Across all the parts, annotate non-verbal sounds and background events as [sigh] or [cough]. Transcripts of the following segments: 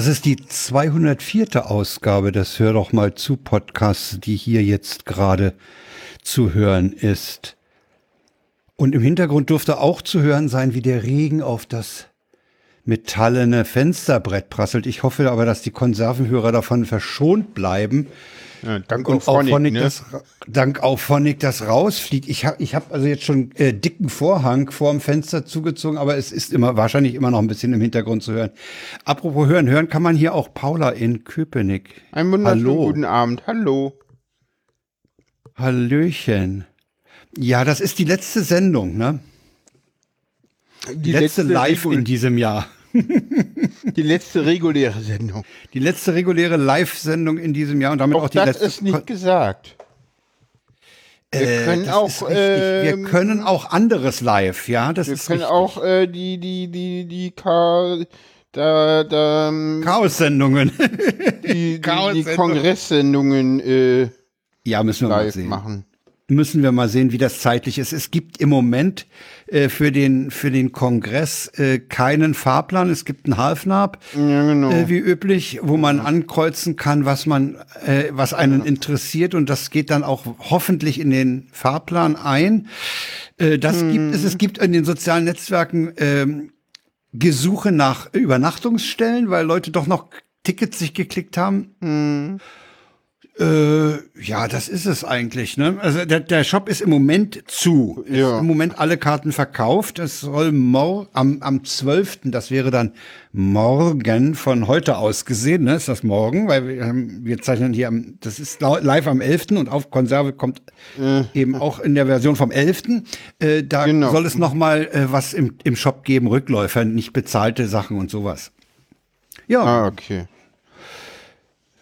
Das ist die 204. Ausgabe des Hör doch mal zu Podcasts, die hier jetzt gerade zu hören ist. Und im Hintergrund dürfte auch zu hören sein, wie der Regen auf das metallene Fensterbrett prasselt. Ich hoffe aber, dass die Konservenhörer davon verschont bleiben. Ja, dank und auf Phonic, ne? das, dank auf Phonic das rausfliegt. Ich habe ich hab also jetzt schon äh, dicken Vorhang vorm Fenster zugezogen, aber es ist immer wahrscheinlich immer noch ein bisschen im Hintergrund zu hören. Apropos hören, hören kann man hier auch Paula in Köpenick. Einen wunderschönen Hallo. guten Abend. Hallo. Hallöchen. Ja, das ist die letzte Sendung, ne? Die, letzte, Live Regul- in diesem Jahr. Die letzte reguläre Sendung. Die letzte reguläre Live-Sendung in diesem Jahr und damit auch, Auch die das letzte. ist nicht gesagt. Wir Äh, können das auch, richtig. Wir ähm, können auch anderes live, ja, das Wir ist können richtig. auch äh, die, die, die, die, Ka da, da, ähm, Chaos-Sendungen. die, die, die Chaos-Sendung. Kongresssendungen äh, ja, müssen wir mal live sehen. machen. Müssen wir mal sehen, wie das zeitlich ist. Es gibt im Moment äh, für den für den Kongress äh, keinen Fahrplan. Es gibt einen Halfnab, Ja, genau. äh, wie üblich, wo man ankreuzen kann, was man, äh, was einen interessiert, und das geht dann auch hoffentlich in den Fahrplan ein. Äh, das gibt es. Es gibt in den sozialen Netzwerken ähm, Gesuche nach Übernachtungsstellen, weil Leute doch noch Tickets sich geklickt haben. Äh, ja, das ist es eigentlich. Ne? Also der, der Shop ist im Moment zu. Ja. ist Im Moment alle Karten verkauft. Es soll mor am, am 12., das wäre dann morgen von heute aus gesehen, ne? ist das morgen, weil wir, haben, wir zeichnen hier am, das ist live am 11. und auf Konserve kommt eben auch in der Version vom 11. Äh, da Genau. soll es noch mal äh, was im, im Shop geben, Rückläufer, nicht bezahlte Sachen und sowas. Ja, Ah, okay.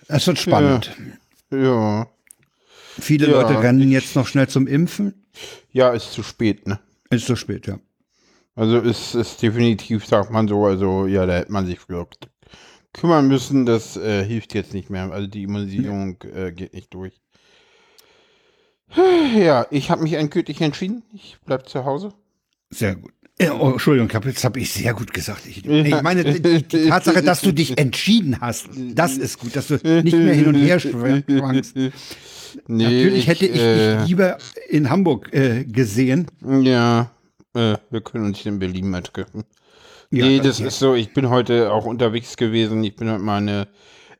es wird spannend. Ja. Viele Ja, Leute rennen ich- jetzt noch schnell zum Impfen. Ja, ist zu spät, ne? Ist so spät, ja. Also ist, ist definitiv, sagt man so, also ja, da hätte man sich früher kümmern müssen. Das äh, hilft jetzt nicht mehr. Also die Immunisierung äh, geht nicht durch. Ja, ich habe mich endgültig entschieden. Ich bleib zu Hause. Sehr gut. Äh, Oh, Entschuldigung, jetzt habe ich sehr gut gesagt. Ich, ich meine, die, [laughs] Tatsache, dass du dich entschieden hast, das ist gut, dass du nicht mehr hin und her schwankst. Nee, Natürlich hätte ich äh, dich lieber in Hamburg äh, gesehen. Ja, äh, wir können uns in Berlin mal treffen. Ja, nee, das- das ist so, ich bin heute auch unterwegs gewesen. Ich bin heute mal eine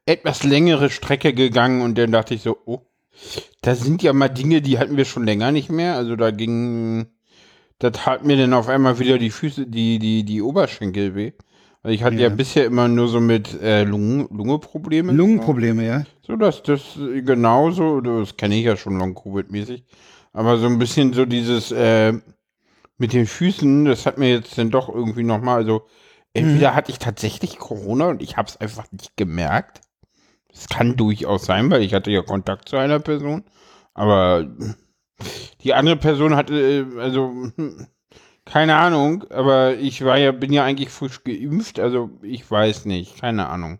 etwas längere Strecke gegangen und dann dachte ich so, oh, da sind ja mal Dinge, die hatten wir schon länger nicht mehr. Also da ging, da tat mir dann auf einmal wieder die Füße, die, die, die Oberschenkel weh. Also ich hatte ja, Ja. bisher immer nur so mit äh, Lungen, Lungeprobleme. Lungenprobleme, ja. So, das, das genauso, das kenne ich ja schon Long-Covid-mäßig. Aber so ein bisschen so dieses äh, mit den Füßen, das hat mir jetzt dann doch irgendwie nochmal, also entweder hatte ich tatsächlich Corona und ich habe es einfach nicht gemerkt. Das kann durchaus sein, weil ich hatte ja Kontakt zu einer Person. Aber die andere Person hatte, äh, also [laughs] keine Ahnung, aber ich war ja, bin ja eigentlich frisch geimpft, also ich weiß nicht, keine Ahnung.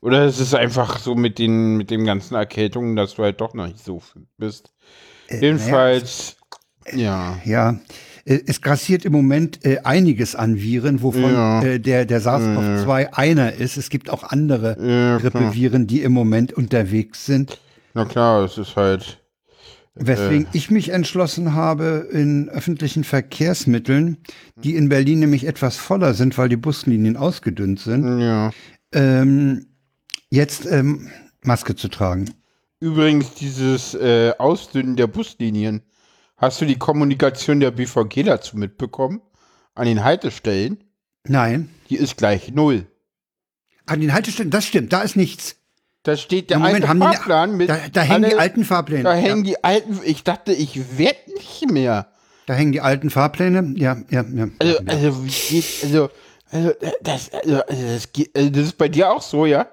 Oder es ist einfach so mit den, mit den ganzen Erkältungen, dass du halt doch noch nicht so fit bist. Jedenfalls, ja. Ja, äh, es grassiert im Moment äh, einiges an Viren, wovon Ja. äh, der, der SARS-CoV-2 einer ist. Es gibt auch andere Ja. Grippeviren, die im Moment unterwegs sind. Na klar, es ist halt, Weswegen ich mich entschlossen habe, in öffentlichen Verkehrsmitteln, die in Berlin nämlich etwas voller sind, weil die Buslinien ausgedünnt sind, ja. ähm, jetzt ähm, Maske zu tragen. Übrigens, dieses äh, Ausdünnen der Buslinien, hast du die Kommunikation der BVG dazu mitbekommen? An den Haltestellen? Nein. Die ist gleich null. An den Haltestellen, das stimmt, da ist nichts. Da steht der Im Moment alte haben die- Fahrplan mit. Da, da hängen die alle- alten Fahrpläne. Da ja, hängen die alten. Ich dachte, ich werd nicht mehr. da hängen die alten Fahrpläne. Ja, ja, ja. Also, ja. also, wie geht, also, also, das, also, also, das, geht, also, das ist bei dir auch so, ja?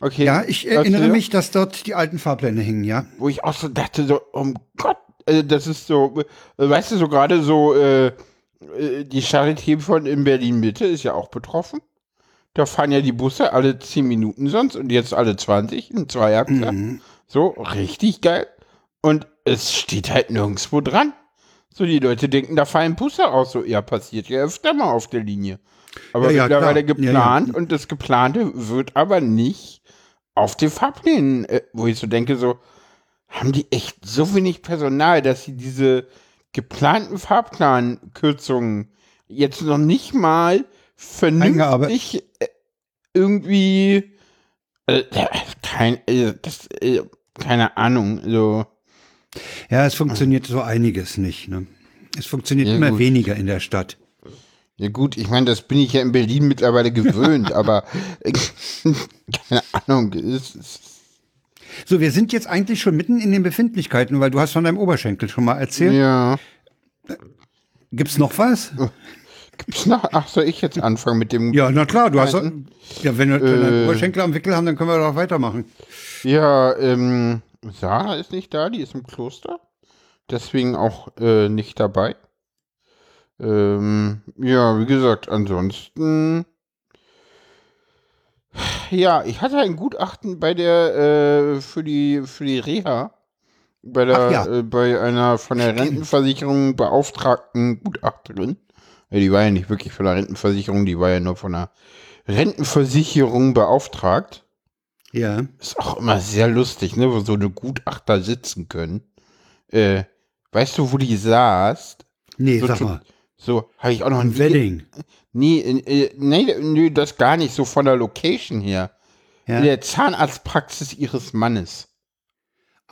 Okay. ja, ich erinnere Erzähl. mich, dass dort die alten Fahrpläne hängen, ja. Wo ich auch so dachte, so, um Gott, also, das ist so, weißt du, so gerade so, äh, äh, die Charité von in Berlin-Mitte ist ja auch betroffen. Da fahren ja die Busse alle 10 Minuten sonst und jetzt alle 20, ein Zweierachser. Mhm. So, richtig geil. Und es steht halt nirgendwo dran. So, die Leute denken, da fallen Busse aus. So, ja, passiert ja öfter mal auf der Linie. Aber Ja, ja, mittlerweile. Ja, geplant und das Geplante wird aber nicht auf den Fahrplänen, äh, wo ich so denke, so, haben die echt so wenig Personal, dass sie diese geplanten Fahrplankürzungen jetzt noch nicht mal vernünftig äh, irgendwie äh, kein, äh, das, äh, keine Ahnung, so. Ja, es funktioniert so einiges nicht. Ne? Es funktioniert Ja, immer gut. weniger in der Stadt. Ja gut, ich meine, das bin ich ja in Berlin mittlerweile gewöhnt, aber äh, keine Ahnung, es ist So, wir sind jetzt eigentlich schon mitten in den Befindlichkeiten, weil du hast von deinem Oberschenkel schon mal erzählt. ja. Gibt's noch was? Gibt's noch? Ach, soll ich jetzt anfangen mit dem? Ja, na klar, du hast doch, ja, wenn wir Äh. Oberschenkel am Wickel haben, dann können wir doch weitermachen. Ja, ähm, Sarah ist nicht da, die ist im Kloster. Deswegen auch äh, nicht dabei. Ähm, ja, wie gesagt, ansonsten. Ja, ich hatte ein Gutachten bei der, äh, für die, für die Reha. Bei der, ja. äh, bei einer von der Rentenversicherung beauftragten Gutachterin. Ja, die war ja nicht wirklich von der Rentenversicherung, die war ja nur von der Rentenversicherung beauftragt. Ja. Ist auch immer sehr lustig, ne, wo so eine Gutachter sitzen können. Äh, weißt du, wo die saß? Nee, So, sag mal. So, habe ich auch noch Ein. Wedding. Nee, äh, nee, nee, das gar nicht, so von der Location her. Ja. In der Zahnarztpraxis ihres Mannes.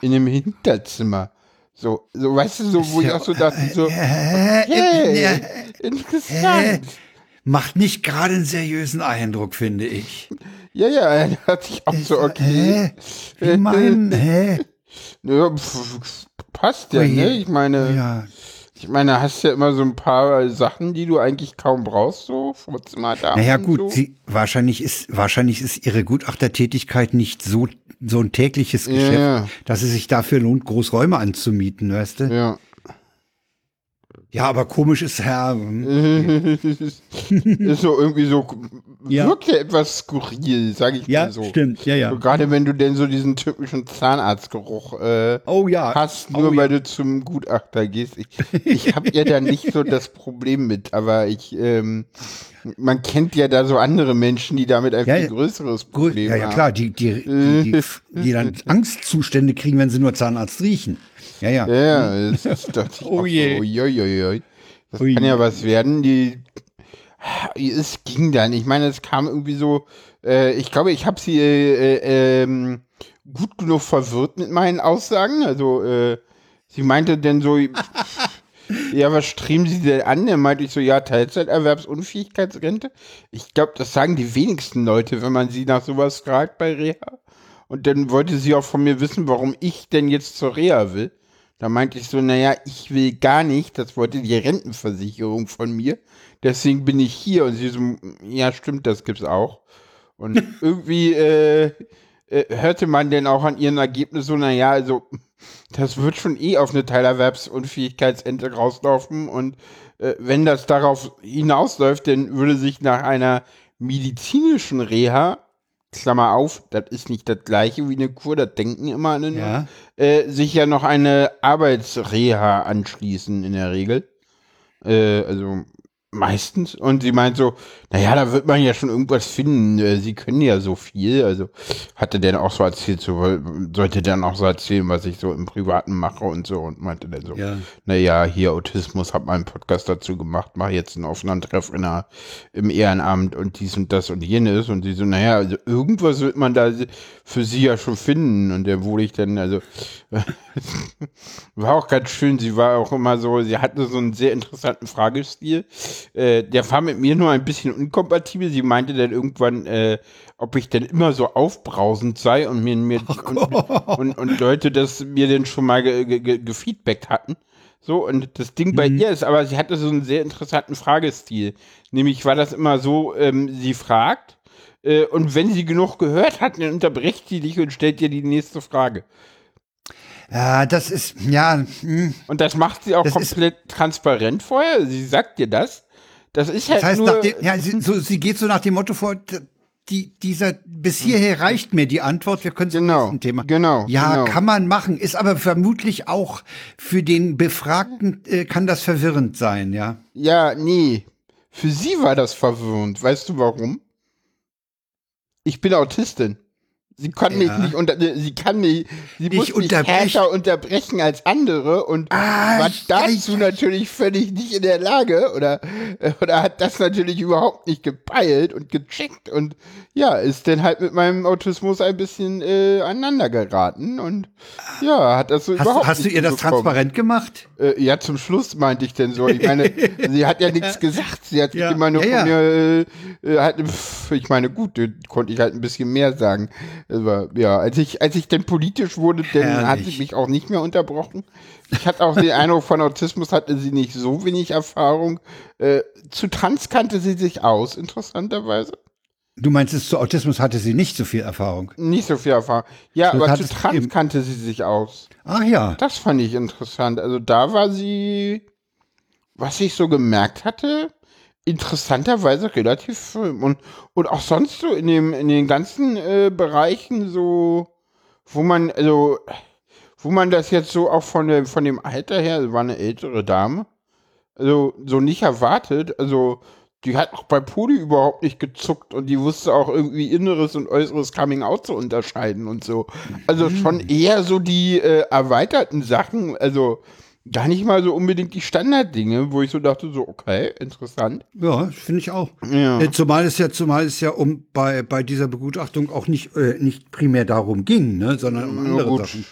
In dem Hinterzimmer. So, so, weißt du, so, wo ich auch so dachte, so, Äh, hey, äh, interessant. macht nicht gerade einen seriösen Eindruck, finde ich. Ja, ja, da hatte ich auch so, okay. Hä? Wie mein, hä? [laughs] Ja, pf, passt ja, ne? Ich meine, Ja. Ich meine, hast ja immer so ein paar Sachen, die du eigentlich kaum brauchst, so Vorzimmer da. Naja, gut, so. sie, wahrscheinlich ist, wahrscheinlich ist ihre Gutachtertätigkeit nicht so, so ein tägliches Ja, Geschäft, ja. dass es sich dafür lohnt, Großräume anzumieten, weißt du? Ja. Ja, aber komisch ist Herr. hm. [laughs] ist so irgendwie so, Ja. wirkt ja etwas skurril, sage ich Ja, mal so. stimmt, ja, ja. So, Gerade wenn du denn so diesen typischen Zahnarztgeruch äh, Oh ja. hast, nur oh, weil du zum Gutachter gehst. Ich, ich habe ja da nicht so das Problem mit, aber ich, ähm, man kennt ja da so andere Menschen, die damit ein Ja, viel ja. größeres Problem ja, ja, haben. klar, die, die, die, die, die dann [laughs] Angstzustände kriegen, wenn sie nur Zahnarzt riechen. Ja, ja. Ja, ja, das ist ich [laughs] Oh je. So, uiuiui. Das Ui. kann ja was werden. Die, es ging dann. Ich meine, es kam irgendwie so. Äh, ich glaube, ich habe sie äh, äh, ähm, gut genug verwirrt mit meinen Aussagen. Also äh, sie meinte dann so. [laughs] Ja, was streben Sie denn an? Dann meinte ich so, ja, Teilzeiterwerbsunfähigkeitsrente. Ich glaube, das sagen die wenigsten Leute, wenn man sie nach sowas fragt bei Reha. Und dann wollte sie auch von mir wissen, warum ich denn jetzt zur Reha will. Da meinte ich so, naja, ich will gar nicht, das wollte die Rentenversicherung von mir. Deswegen bin ich hier. Und sie so, ja, stimmt, das gibt's auch. Und [laughs] irgendwie äh, äh, hörte man denn auch an ihren Ergebnissen so, naja, also das wird schon eh auf eine Teilerwerbsunfähigkeitsente rauslaufen. Und äh, wenn das darauf hinausläuft, dann würde sich nach einer medizinischen Reha, Klammer auf, das ist nicht das gleiche wie eine Kur, das denken immer alle nur, Ja. äh, sich ja noch eine Arbeitsreha anschließen in der Regel. Äh, also meistens. Und sie meint so, naja, da wird man ja schon irgendwas finden. Äh, Sie können ja so viel. Also hatte der auch so erzählt, so, sollte dann auch so erzählen, was ich so im Privaten mache und so. Und meinte dann so, Ja. naja, hier Autismus, hab mal einen Podcast dazu gemacht, mache jetzt einen offenen Treff in einer, im Ehrenamt und dies und das und jenes. Und sie so, naja, also irgendwas wird man da für sie ja schon finden. Und dann wurde ich dann, also [laughs] war auch ganz schön. Sie war auch immer so, sie hatte so einen sehr interessanten Fragestil. Äh, der war mit mir nur ein bisschen unkompatibel. Sie meinte dann irgendwann, äh, ob ich denn immer so aufbrausend sei und mir, mir und, und, und Leute das mir dann schon mal ge, ge, ge, gefeedbackt hatten. So, und das Ding bei ihr ist, aber sie hatte so einen sehr interessanten Fragestil. Nämlich war das immer so, ähm, sie fragt, äh, und wenn sie genug gehört hat, dann unterbricht sie dich und stellt dir die nächste Frage. Ja, das ist, ja, hm. Und das macht sie auch Das ist- komplett transparent vorher. Sie sagt dir das. Das ist halt das heißt, nur. dem, ja, sie, so, sie geht so nach dem Motto vor, die, dieser, bis hierher reicht mir die Antwort, wir können zum Genau, nächsten Thema. genau, Ja, genau. kann man machen, ist aber vermutlich auch für den Befragten, äh, kann das verwirrend sein, ja. ja, nee. für sie war das verwirrend. Weißt du warum? Ich bin Autistin. Sie kann Ja. mich nicht unter, sie kann mich, sie Nicht muss mich unterbrechen. härter unterbrechen als andere und Ah, war dazu ja. natürlich völlig nicht in der Lage oder, oder hat das natürlich überhaupt nicht gepeilt und gecheckt und ja, ist dann halt mit meinem Autismus ein bisschen äh, aneinander geraten und ja, hat das so Hast, überhaupt hast du nicht ihr das transparent gemacht? Äh, ja, zum Schluss meinte ich denn so. Ich meine, [laughs] sie hat ja nichts gesagt. Sie hat Ja. immer nur Ja, von mir, äh, äh, halt, ich meine, gut, äh, konnte ich halt ein bisschen mehr sagen. Aber ja, als ich, als ich dann politisch wurde, dann hat sie mich auch nicht mehr unterbrochen. Ich hatte auch den Eindruck, von Autismus hatte sie nicht so wenig Erfahrung. Äh, zu Trans kannte sie sich aus, interessanterweise. Du meinst, es zu Autismus hatte sie nicht so viel Erfahrung. Nicht so viel Erfahrung. Ja, Du aber zu Trans kannte sie sich aus. Ach ja. Das fand ich interessant. Also da war sie, was ich so gemerkt hatte, interessanterweise relativ. Und, und auch sonst so in, dem, in den ganzen äh, Bereichen so, wo man, also, wo man das jetzt so auch von, der, von dem Alter her, also war eine ältere Dame, also so nicht erwartet. Also die hat auch bei Poli überhaupt nicht gezuckt und die wusste auch irgendwie inneres und äußeres Coming Out zu unterscheiden und so. Also schon eher so die äh, erweiterten Sachen, also gar nicht mal so unbedingt die Standarddinge, wo ich so dachte, so, okay, interessant. Ja, finde ich auch. Ja. Äh, Zumal es ja, zumal es ja um bei, bei dieser Begutachtung auch nicht, äh, nicht primär darum ging, ne, sondern um Ja, andere gut. Sachen.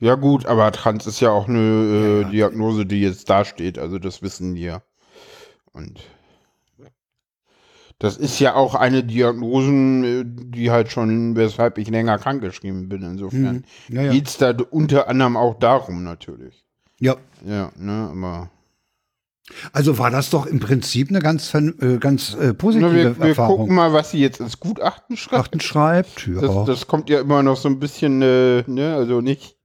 Ja, gut, aber Trans ist ja auch eine äh, Ja, ja. Diagnose, die jetzt dasteht, also das wissen ja. Und das ist ja auch eine Diagnose, äh, die halt schon, weshalb ich länger krankgeschrieben bin. Insofern Mhm. Ja, ja. geht's da unter anderem auch darum natürlich. Ja. Ja, ne, aber. Also war das doch im Prinzip eine ganz, äh, ganz äh, positive Na, wir, wir Erfahrung. gucken mal, was sie jetzt ins Gutachten schreibt. Achten schreibt, ja. Das, das kommt ja immer noch so ein bisschen, äh, ne, also nicht,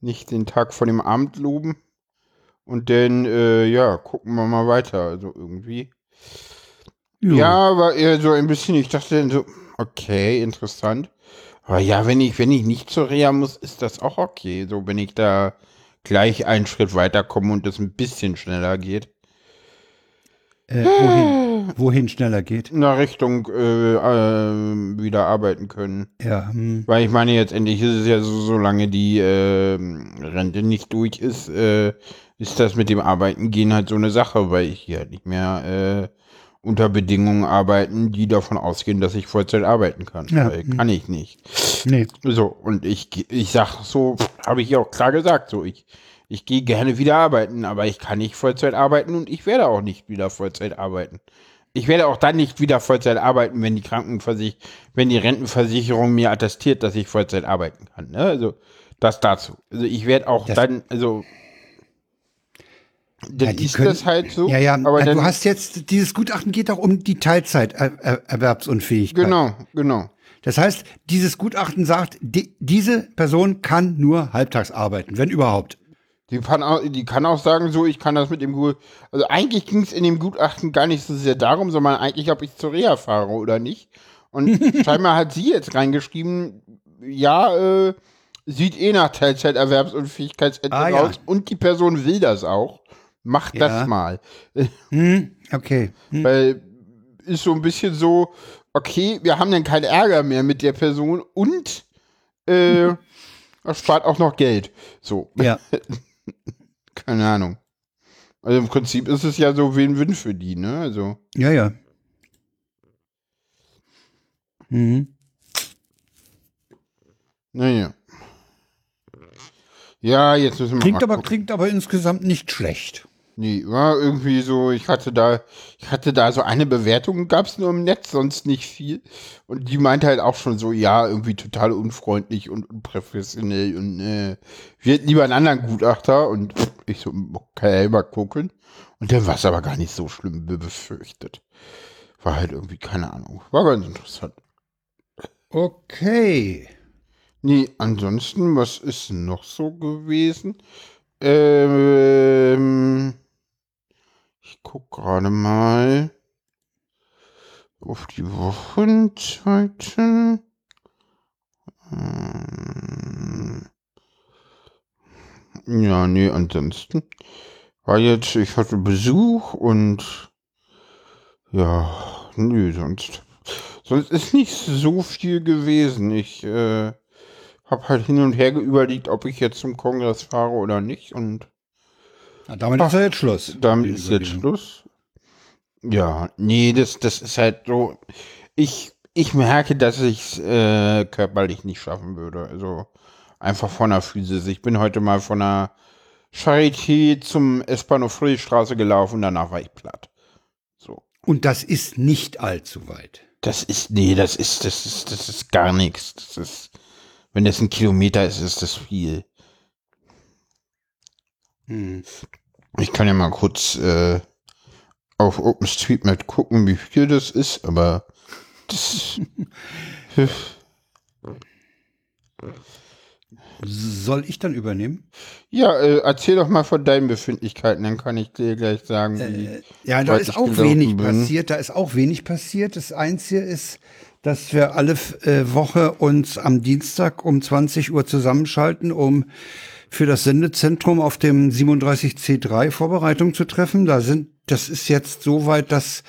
nicht den Tag vor dem Abend loben. Und dann, äh, ja, gucken wir mal weiter. Also irgendwie. Ja, aber eher so ein bisschen, ich dachte dann so, okay, interessant. Aber ja, wenn ich, wenn ich nicht zur Reha muss, ist das auch okay. So, wenn ich da gleich einen Schritt weiterkomme und es ein bisschen schneller geht. Äh, wohin, wohin schneller geht. Nach Richtung äh, äh, wieder arbeiten können. Ja, hm. Weil ich meine, jetzt endlich ist es ja so, solange die äh, Rente nicht durch ist, äh, ist das mit dem Arbeiten gehen halt so eine Sache, weil ich hier halt nicht mehr äh, unter Bedingungen arbeiten, die davon ausgehen, dass ich Vollzeit arbeiten kann. Ja, Weil hm. kann ich nicht. nee. So, und ich, ich sag so, habe ich ja auch klar gesagt, so, ich, ich gehe gerne wieder arbeiten, aber ich kann nicht Vollzeit arbeiten und ich werde auch nicht wieder Vollzeit arbeiten. Ich werde auch dann nicht wieder Vollzeit arbeiten, wenn die Krankenversicherung, wenn die Rentenversicherung mir attestiert, dass ich Vollzeit arbeiten kann. Ne? Also, das dazu. Also, ich werde auch Das- dann, also, dann Ja, die ist können- das halt so. Ja, ja, aber äh, dann, du hast jetzt, dieses Gutachten geht auch um die Teilzeiterwerbsunfähigkeit. genau, genau. Das heißt, dieses Gutachten sagt, die, diese Person kann nur halbtags arbeiten, wenn überhaupt. Die kann, auch, die kann auch sagen, so, ich kann das mit dem Gut. Also eigentlich ging es in dem Gutachten gar nicht so sehr darum, sondern eigentlich, ob ich zur Reha fahre oder nicht. Und [laughs] scheinbar hat sie jetzt reingeschrieben, ja, äh, sieht eh nach Teilzeiterwerbsunfähigkeitsende Ah, ja. aus und die Person will das auch. Macht Ja. das mal. Hm, okay. Hm. Weil ist so ein bisschen so, okay, wir haben dann keinen Ärger mehr mit der Person und äh, [laughs] das spart auch noch Geld. So. Ja. [laughs] Keine Ahnung. Also im Prinzip ist es ja so Win-Win für die, ne? Also, Ja, ja. Mhm. naja. Ja, jetzt müssen wir Klingt mal aber, gucken. klingt aber insgesamt nicht schlecht. Nee, war irgendwie so, ich hatte da, ich hatte da so eine Bewertung, gab's nur im Netz, sonst nicht viel. Und die meinte halt auch schon so, ja, irgendwie total unfreundlich und unprofessionell und äh, wir hätten lieber einen anderen Gutachter und ich so, okay, mal gucken. Und dann war es aber gar nicht so schlimm wie befürchtet. War halt irgendwie, keine Ahnung, war ganz interessant. Okay. Nee, ansonsten, was ist noch so gewesen? Ähm, ich guck gerade mal auf die Wochenzeiten. Ähm, Ja, nee, ansonsten war jetzt, ich hatte Besuch und Ja, nö, sonst. Sonst ist nicht so viel gewesen. Ich äh, habe halt hin und her überlegt, ob ich jetzt zum Kongress fahre oder nicht. Und Na, damit ist ja jetzt Schluss. damit ist jetzt. Schluss. Ja, nee, das, das ist halt so. Ich, ich merke, dass ich es äh, körperlich nicht schaffen würde. Also einfach von der Physis. Ich bin heute mal von der Charité zum S-Bahnhof Friedrichstraße gelaufen, danach war ich platt. So. Und das ist nicht allzu weit. Das ist, nee, das ist, das ist, das ist gar nichts. Das ist, wenn das ein Kilometer ist, ist das viel. Hm. Ich kann ja mal kurz äh, auf OpenStreetMap gucken, wie viel das ist, aber das. [laughs] Soll ich dann übernehmen? ja, äh, erzähl doch mal von deinen Befindlichkeiten, dann kann ich dir gleich sagen, wie. Ja, da ist auch wenig bin. passiert. Da ist auch wenig passiert. Das Einzige ist, dass wir alle äh, Woche uns am Dienstag um 20 Uhr zusammenschalten, um für das Sendezentrum auf dem 37C3 Vorbereitung zu treffen. Da sind, das ist jetzt so weit, dass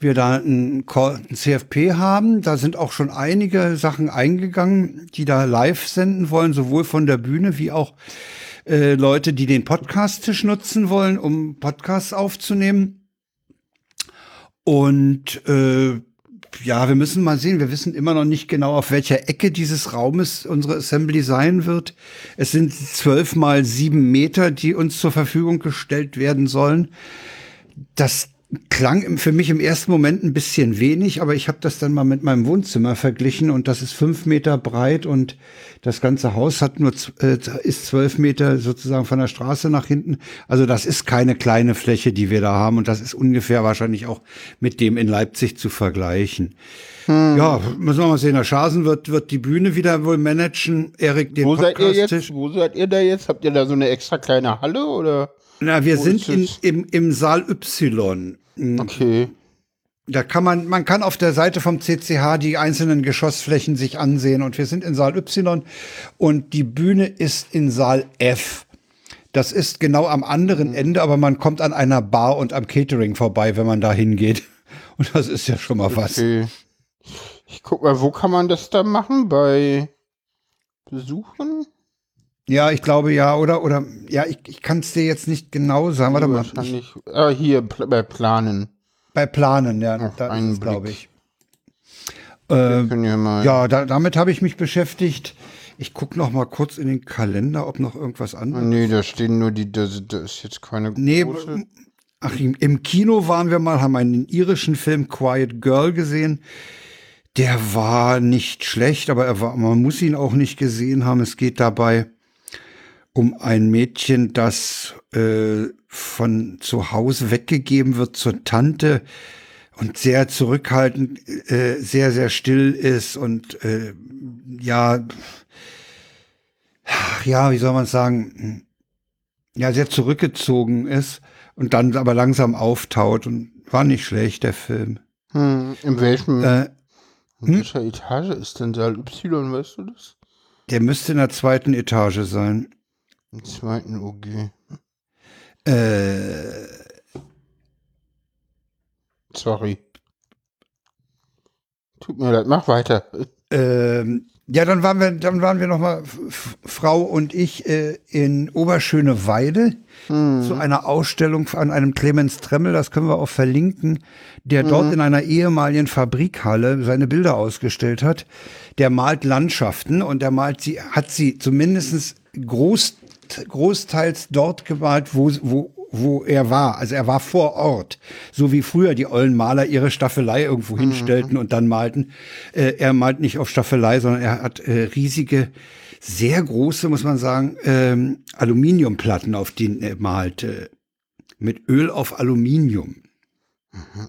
wir da ein, CFP haben. Da sind auch schon einige Sachen eingegangen, die da live senden wollen, sowohl von der Bühne wie auch äh, Leute, die den Podcast-Tisch nutzen wollen, um Podcasts aufzunehmen. Und äh, ja, wir müssen mal sehen. Wir wissen immer noch nicht genau, auf welcher Ecke dieses Raumes unsere Assembly sein wird. Es sind zwölf mal sieben Meter, die uns zur Verfügung gestellt werden sollen. Das klang für mich im ersten Moment ein bisschen wenig, aber ich habe das dann mal mit meinem Wohnzimmer verglichen und das ist fünf Meter breit und das ganze Haus hat nur äh, ist zwölf Meter sozusagen von der Straße nach hinten. Also das ist keine kleine Fläche, die wir da haben und das ist ungefähr wahrscheinlich auch mit dem in Leipzig zu vergleichen. Ja, müssen wir mal sehen. Der Schasen wird wird die Bühne wieder wohl managen. Erik den Wo seid ihr jetzt? Wo seid ihr da jetzt? Habt ihr da so eine extra kleine Halle oder? Na, wir Wo sind ist in, im, im Saal Y. Okay. Da kann man, man kann auf der Seite vom CCH die einzelnen Geschossflächen sich ansehen und wir sind in Saal Y und die Bühne ist in Saal F. Das ist genau am anderen Ende, aber man kommt an einer Bar und am Catering vorbei, wenn man da hingeht. [laughs] Und das ist ja schon mal was. Okay. Ich guck mal, wo kann man das da machen? Bei Besuchen? Ja, ich glaube ja, oder? Oder ja, ich, ich kann es dir jetzt nicht genau sagen. Warte mal. Ich, Wahrscheinlich. Ah, hier, bei Planen. bei Planen, ja, Auf da ist glaube ich. Äh, mal. Ja, da, damit habe ich mich beschäftigt. Ich gucke noch mal kurz in den Kalender, ob noch irgendwas anderes. nee, da stehen nur die, das, das ist jetzt keine Nee, große. ach, im, im Kino waren wir mal, haben einen irischen Film Quiet Girl gesehen. Der war nicht schlecht, aber er war, man muss ihn auch nicht gesehen haben. Es geht dabei um ein Mädchen, das äh, von zu Hause weggegeben wird zur Tante und sehr zurückhaltend, äh, sehr, sehr still ist und äh, ja, ja, wie soll man sagen, ja, sehr zurückgezogen ist und dann aber langsam auftaut und war nicht schlecht, der Film. Hm, in welchem, Äh, in welcher Etage ist denn Saal Y, weißt du das? der müsste in der zweiten Etage sein. Im zweiten OG. Äh, Sorry. Tut mir leid, mach weiter. ähm, ja, dann waren wir, dann waren wir noch mal Frau und ich äh, in Oberschöneweide zu einer Ausstellung an einem Clemens Tremmel, das können wir auch verlinken, der dort in einer ehemaligen Fabrikhalle seine Bilder ausgestellt hat. Der malt Landschaften und der malt sie, hat sie zumindest groß, großteils dort gemalt, wo, wo, wo er war. Also er war vor Ort. So wie früher die ollen Maler ihre Staffelei irgendwo hinstellten und dann malten. Äh, er malt nicht auf Staffelei, sondern er hat äh, riesige, sehr große, muss man sagen, ähm, Aluminiumplatten, auf denen er malt. Äh, mit Öl auf Aluminium.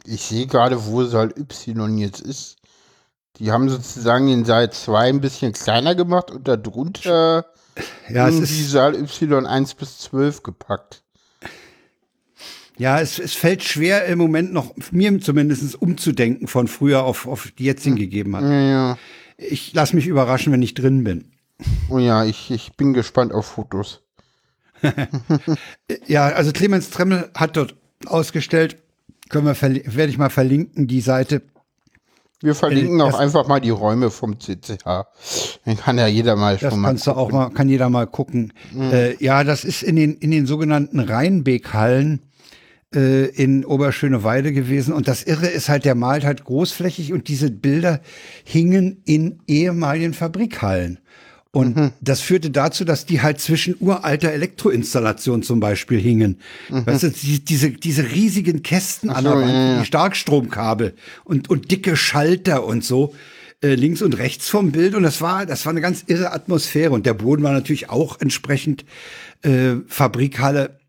Ich sehe gerade, wo Saal Y jetzt ist. Die haben sozusagen den Saal 2 ein bisschen kleiner gemacht und darunter Ja, es irgendwie ist, Saal Y 1 bis 12 gepackt. ja, es, es fällt schwer im Moment noch, mir zumindest umzudenken von früher auf, auf die jetzt hingegeben hat. Ja, ja. Ich lasse mich überraschen, wenn ich drin bin. Oh ja, ich, ich bin gespannt auf Fotos. [laughs] Ja, also Clemens Tremmel hat dort ausgestellt Können wir werde ich mal verlinken, die Seite. Wir verlinken Äh, auch das- einfach mal die Räume vom CCH. Dann kann ja jeder mal Das schon mal. kannst du auch mal, kann jeder mal gucken. Mhm. Äh, ja, das ist in den, in den sogenannten Rheinbeek-Hallen äh, in Oberschöneweide gewesen. Und das Irre ist halt, der malt halt großflächig und diese Bilder hingen in ehemaligen Fabrikhallen. Und Mhm. das führte dazu, dass die halt zwischen uralter Elektroinstallationen zum Beispiel hingen. Weißt du, die, diese, diese riesigen Kästen an der Mhm. so, Wand, ja, ja. die Starkstromkabel und, und dicke Schalter und so äh, links und rechts vom Bild und das war das war eine ganz irre Atmosphäre und der Boden war natürlich auch entsprechend äh, Fabrikhalle.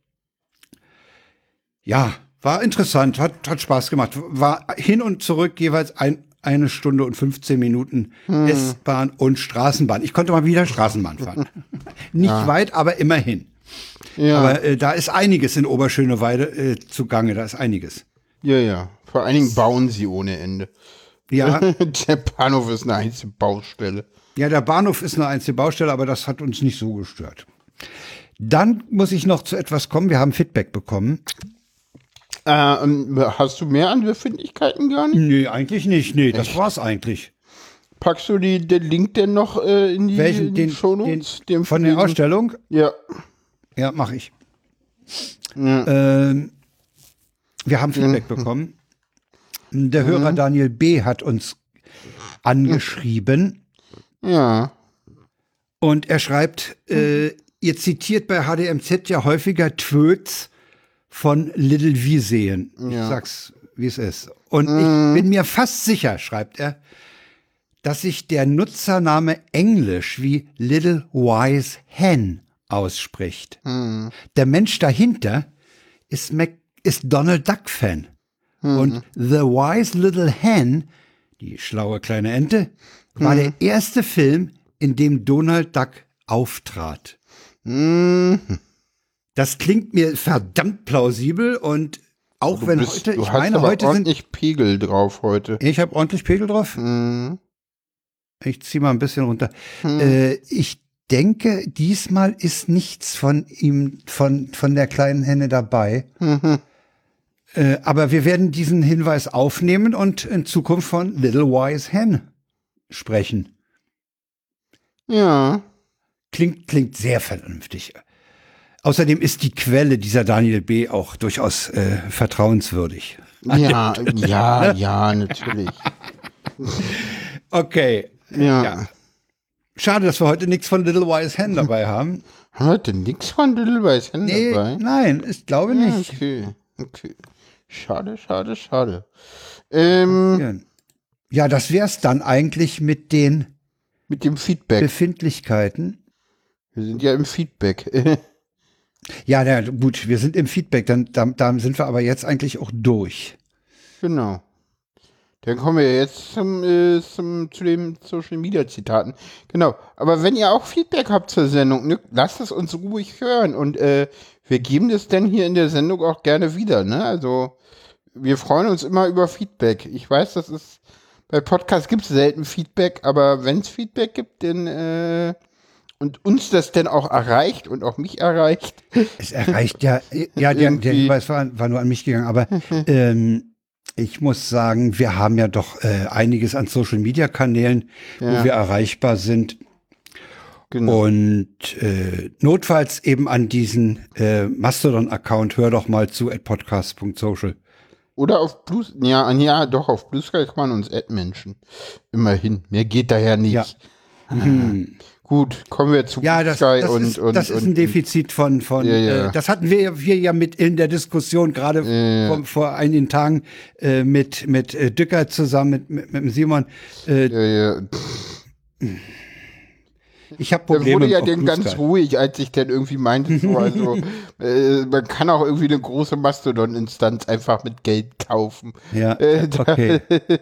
Ja, war interessant, hat hat Spaß gemacht. War hin und zurück jeweils ein, eine Stunde und 15 Minuten Hm. S-Bahn und Straßenbahn. Ich konnte mal wieder Straßenbahn fahren. [laughs] Nicht weit, aber immerhin. Ja, Aber äh, da ist einiges in Oberschöneweide äh, zugange, da ist einiges. ja, ja. Vor allen Dingen bauen sie ohne Ende. Ja, [laughs] Der Bahnhof ist eine einzige Baustelle. Ja, der Bahnhof ist eine einzige Baustelle, aber das hat uns nicht so gestört. Dann muss ich noch zu etwas kommen. Wir haben Feedback bekommen. Äh, ähm, hast du mehr an Befindlichkeiten gar nicht? Nee, eigentlich nicht. Nee, das war's eigentlich. Packst du die, den Link denn noch äh, in die, Welchen? in die Den, Shownotes? den, von der Ausstellung? Ja. Ja, mache ich. Ähm, wir haben Feedback bekommen. Der Hörer Daniel B. hat uns angeschrieben Ja. und er schreibt, äh, ihr zitiert bei HDMZ ja häufiger Tweets von Little Wieseen. Ich Ja. sag's, wie es ist. Und ich bin mir fast sicher, schreibt er, dass sich der Nutzername Englisch wie Little Wise Hen ausspricht. Der Mensch dahinter ist, Mac ist Donald Duck Fan. Und The Wise Little Hen, die schlaue kleine Ente, war der erste Film, in dem Donald Duck auftrat. Hm. Das klingt mir verdammt plausibel und auch Du, wenn bist, heute, ich meine, heute sind, ordentlich Pegel drauf heute. ich habe ordentlich Pegel drauf. Mhm. Ich zieh mal ein bisschen runter. Äh, ich denke, diesmal ist nichts von ihm, von, von der kleinen Henne dabei. Äh, aber wir werden diesen Hinweis aufnehmen und in Zukunft von Little Wise Hen sprechen. Ja. Klingt, klingt sehr vernünftig. Außerdem ist die Quelle dieser Daniel B. auch durchaus äh, vertrauenswürdig. Ja, [laughs] ja, ja, natürlich. Okay. Ja. Ja. Schade, dass wir heute nichts von Little Wise Hen dabei haben. Denn nix von Little Wise Hen Nee, dabei? nein, ich glaube nicht. Okay, okay. Schade, schade, schade. Ähm, Ja, das wär's dann eigentlich mit den mit dem Feedback. Befindlichkeiten. Wir sind ja im Feedback. [laughs] Ja, na, gut, wir sind im Feedback, dann da, da sind wir aber jetzt eigentlich auch durch. genau. Dann kommen wir jetzt zum, äh, zum, zu den Social Media Zitaten. Genau. Aber wenn ihr auch Feedback habt zur Sendung, ne, lasst es uns ruhig hören. Und äh, wir geben das dann hier in der Sendung auch gerne wieder. Ne? Also wir freuen uns immer über Feedback. Ich weiß, das ist bei Podcasts gibt es selten Feedback, aber wenn es Feedback gibt, dann äh, und uns das denn auch erreicht und auch mich erreicht, Es erreicht ja, ja, der, der. Hinweis war, war nur an mich gegangen, aber ähm, ich muss sagen, wir haben ja doch äh, einiges an Social Media Kanälen, Ja. wo wir erreichbar sind. genau. Und äh, notfalls eben an diesen äh, Mastodon-Account, hör doch mal zu at podcast.social. Oder auf Blues, ja, ja, doch, auf Blue Sky kann man uns Ad-Menschen. Immerhin. Mehr geht da ja nicht. Ja. Gut, kommen wir zu Ja, das, Sky das, und, ist, und, das ist ein Defizit von, von Ja, ja. Äh, das hatten wir, wir ja mit in der Diskussion gerade ja. vor, vor einigen Tagen äh, mit, mit äh, Dücker zusammen, mit, mit, mit Simon. Äh, Ja, ja. Ich habe Probleme wurde ja dann ganz ruhig, als ich dann irgendwie meinte, so, also, [laughs] äh, man kann auch irgendwie eine große Mastodon-Instanz einfach mit Geld kaufen. Ja, Äh, da, okay. [laughs]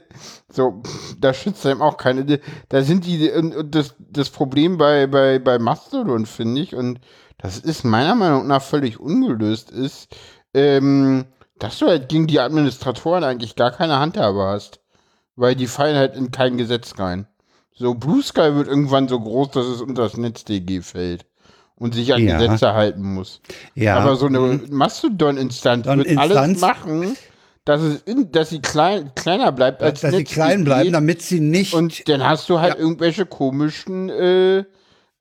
So, da schützt einem auch keine. Da sind die, und, und das, das Problem bei, bei, bei Mastodon, finde ich, und das ist meiner Meinung nach völlig ungelöst, ist, ähm, dass du halt gegen die Administratoren eigentlich gar keine Handhabe hast. Weil die fallen halt in kein Gesetz rein. So, Blue Sky wird irgendwann so groß, dass es unter das NetzDG fällt und sich an Ja. Gesetze halten muss. Ja, Aber so eine Mastodon-Instanz wird alles Instanz- machen, dass, es in, dass sie klein, kleiner bleibt als dass sie klein bleiben, damit sie nicht. Und dann hast du halt Ja. irgendwelche komischen, äh,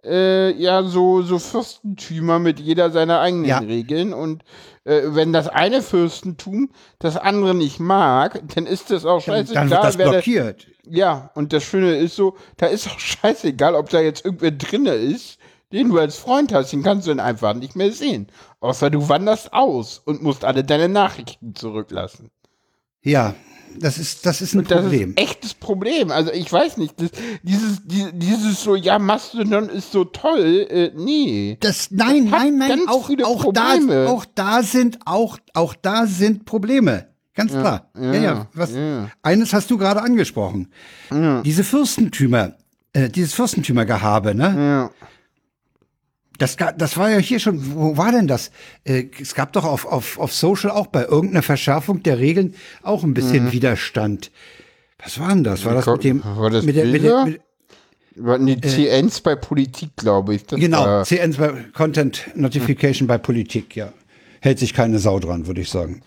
äh, ja, so, so Fürstentümer mit jeder seiner eigenen. Regeln. Und äh, wenn das eine Fürstentum das andere nicht mag, dann ist das auch scheißegal. dann wird das blockiert. ja, und das Schöne ist so, da ist auch [laughs] scheißegal, ob da jetzt irgendwer drinne ist, den du als Freund hast, den kannst du dann einfach nicht mehr sehen. Außer du wanderst aus und musst alle deine Nachrichten zurücklassen. Ja, das ist, das ist ein Das Problem. ist ein echtes Problem. Also ich weiß nicht, das, dieses, die- dieses so, ja, Mastodon ist so toll, äh, nee. Das, nein, hat nein, nein, auch, auch, da, auch da sind, auch, auch da sind Probleme. Ganz klar. Ja, ja. ja, Was, ja. Eines hast du gerade angesprochen. Diese Fürstentümer, äh, dieses Fürstentümergehabe, ne? Ja. Das, das war ja hier schon, wo war denn das? Äh, es gab doch auf, auf, auf Social auch bei irgendeiner Verschärfung der Regeln auch ein bisschen Widerstand. Was war denn das? War das mit dem, War das mit der, mit der, mit, die CNs bei Politik, glaube ich. Das genau, war- CN bei Content Notification bei Politik, ja. Hält sich keine Sau dran, würde ich sagen.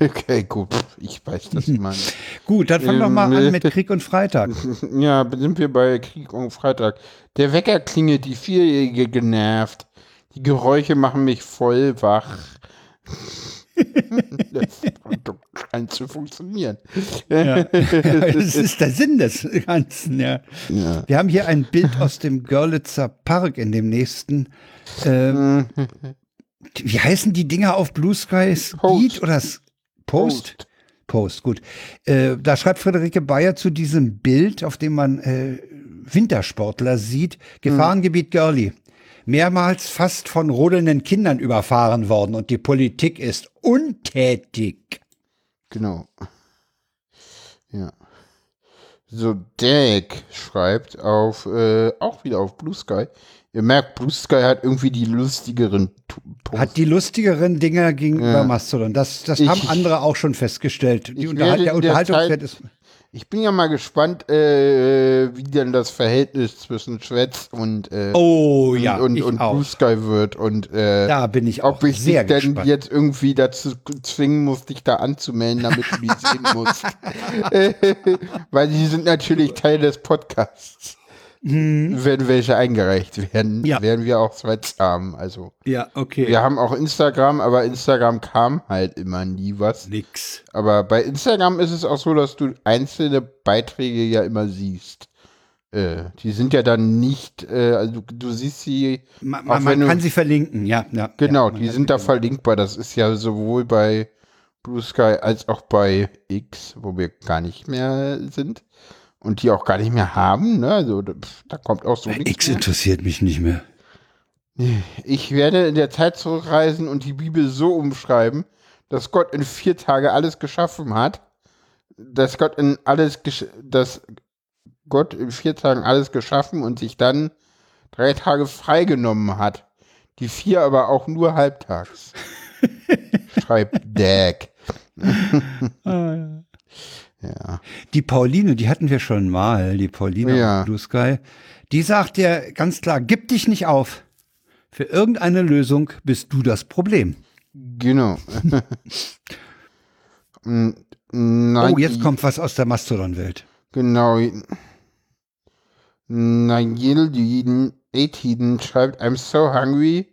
Okay, gut. Ich weiß das mal. [laughs] Gut, dann fang doch mal an mit Krieg und Freitag. [laughs] Ja, sind wir bei Krieg und Freitag. Der Wecker klingelt, die Vierjährige genervt. Die Geräusche machen mich voll wach. [laughs] das scheint zu funktionieren. Ja. das ist der Sinn des Ganzen, ja. Ja. Wir haben hier ein Bild aus dem Görlitzer Park in dem nächsten. Ähm, wie heißen die Dinger auf Blue Sky? Speed Post. oder S- Post? Post, gut. Äh, da schreibt Friederike Bayer zu diesem Bild, auf dem man äh, Wintersportler sieht, Gefahrengebiet Görli. Mehrmals fast von rodelnden Kindern überfahren worden und die Politik ist untätig. Genau. Ja. So, Derek schreibt auf, äh, auch wieder auf Blue Sky. Ihr merkt, Blue Sky hat irgendwie die lustigeren Posts. Hat die lustigeren Dinger gegenüber Ja. Mastodon. Das, das Ich- haben andere auch schon festgestellt. Die Ich Unterhalt, der Unterhaltungswert ist. Ich bin ja mal gespannt, äh, wie denn das Verhältnis zwischen Schwätz und, äh, Oh ja, und, und auch. Blue Sky wird und äh, Da bin ich auch ob ich sehr dich denn gespannt. jetzt irgendwie dazu zwingen muss, dich da anzumelden, damit du die sehen musst. [laughs] [laughs] Weil die sind natürlich Teil des Podcasts. Wenn welche eingereicht werden, Mhm. Ja. werden wir auch Schwätz haben. Also Ja, okay. wir haben auch Instagram, aber Instagram kam halt immer nie was. Nix. Aber bei Instagram ist es auch so, dass du einzelne Beiträge ja immer siehst. Äh, die sind ja dann nicht, äh, also du, du siehst sie, Man, man, man du- kann sie verlinken, ja. ja genau, ja, die sind da verlinkbar. Das ist ja sowohl bei Blue Sky als auch bei X, wo wir gar nicht mehr sind und die auch gar nicht mehr haben. Ne? Also da, kommt auch so nichts X interessiert mich nicht mehr. Ich werde in der Zeit zurückreisen und die Bibel so umschreiben, dass Gott in vier Tage alles geschaffen hat, dass Gott in alles, gesch- dass Gott in vier Tagen alles geschaffen und sich dann drei Tage freigenommen hat. Die vier aber auch nur halbtags. [laughs] Schreibt Dag. ja. Die Pauline, die hatten wir schon mal, die Pauline Ja. Blue Sky. Die sagt ja ganz klar, gib dich nicht auf. Für irgendeine Lösung bist du das Problem. Genau. [laughs] [laughs] Mm, Nein, Oh, jetzt kommt was aus der Mastodon-Welt. Genau. Nayildin 18 schreibt, I'm so hungry,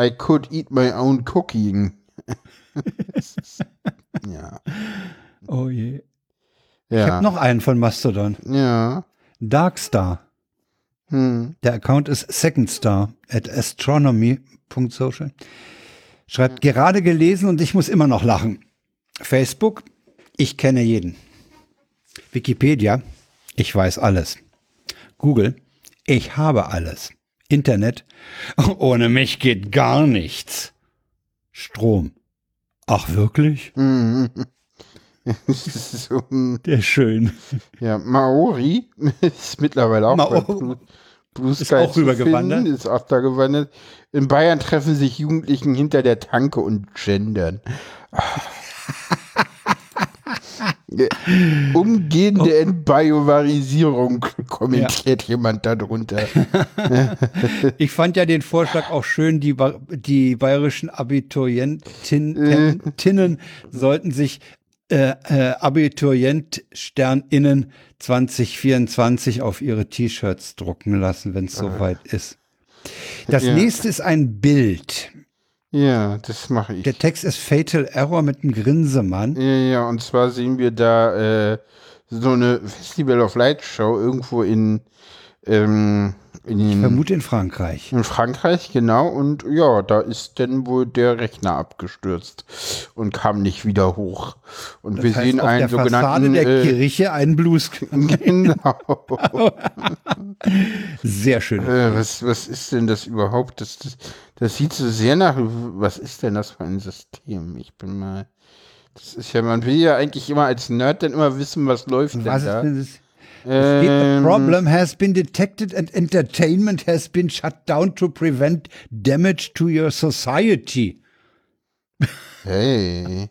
I could eat my own cooking. [laughs] ja. Oh je. Ich habe Ja. noch einen von Mastodon. Ja. Darkstar. Hm. Der Account ist secondstar at astronomy.social. Schreibt gerade gelesen und ich muss immer noch lachen. Facebook, ich kenne jeden. Wikipedia, ich weiß alles. Google, ich habe alles. Internet, [laughs] ohne mich geht gar nichts. Strom. Ach wirklich? [laughs] So. Der ist schön. ja, Maori [laughs] ist mittlerweile auch Mao- bei Blue, Blue Ist Sky auch rübergewandert? finden, Ist auch da gewandert. In Bayern treffen sich Jugendlichen hinter der Tanke und gendern. Ja, [laughs] Umgehende Oh. Entbiovarisierung, kommentiert jemand darunter. Ich fand ja den Vorschlag auch schön, die, ba die bayerischen Abiturientinnen sollten sich äh, äh, AbiturientsternInnen 2024 auf ihre T-Shirts drucken lassen, wenn es soweit ist. Das Ja. nächste ist ein Bild. Ja, das mache ich. Der Text ist Fatal Error mit einem Grinsemann. Ja, ja, und zwar sehen wir da äh, so eine Festival of Light Show irgendwo in, ähm, in, Vermute in Frankreich. in Frankreich, genau. Und ja, da ist dann wohl der Rechner abgestürzt und kam nicht wieder hoch. Und wir Das heißt, sehen auf einen der Fassade sogenannten. der Äh, Kirche einen Blues. [laughs] genau. Sehr schön. Äh, was, was ist denn das überhaupt? Das, das, das sieht so sehr nach. Was ist denn das für ein System? Ich bin mal. Das ist ja, man will ja eigentlich immer als Nerd dann immer wissen, was läuft denn Was ist da. denn das? Ähm, the problem has been detected and entertainment has been shut down to prevent damage to your society. Hey.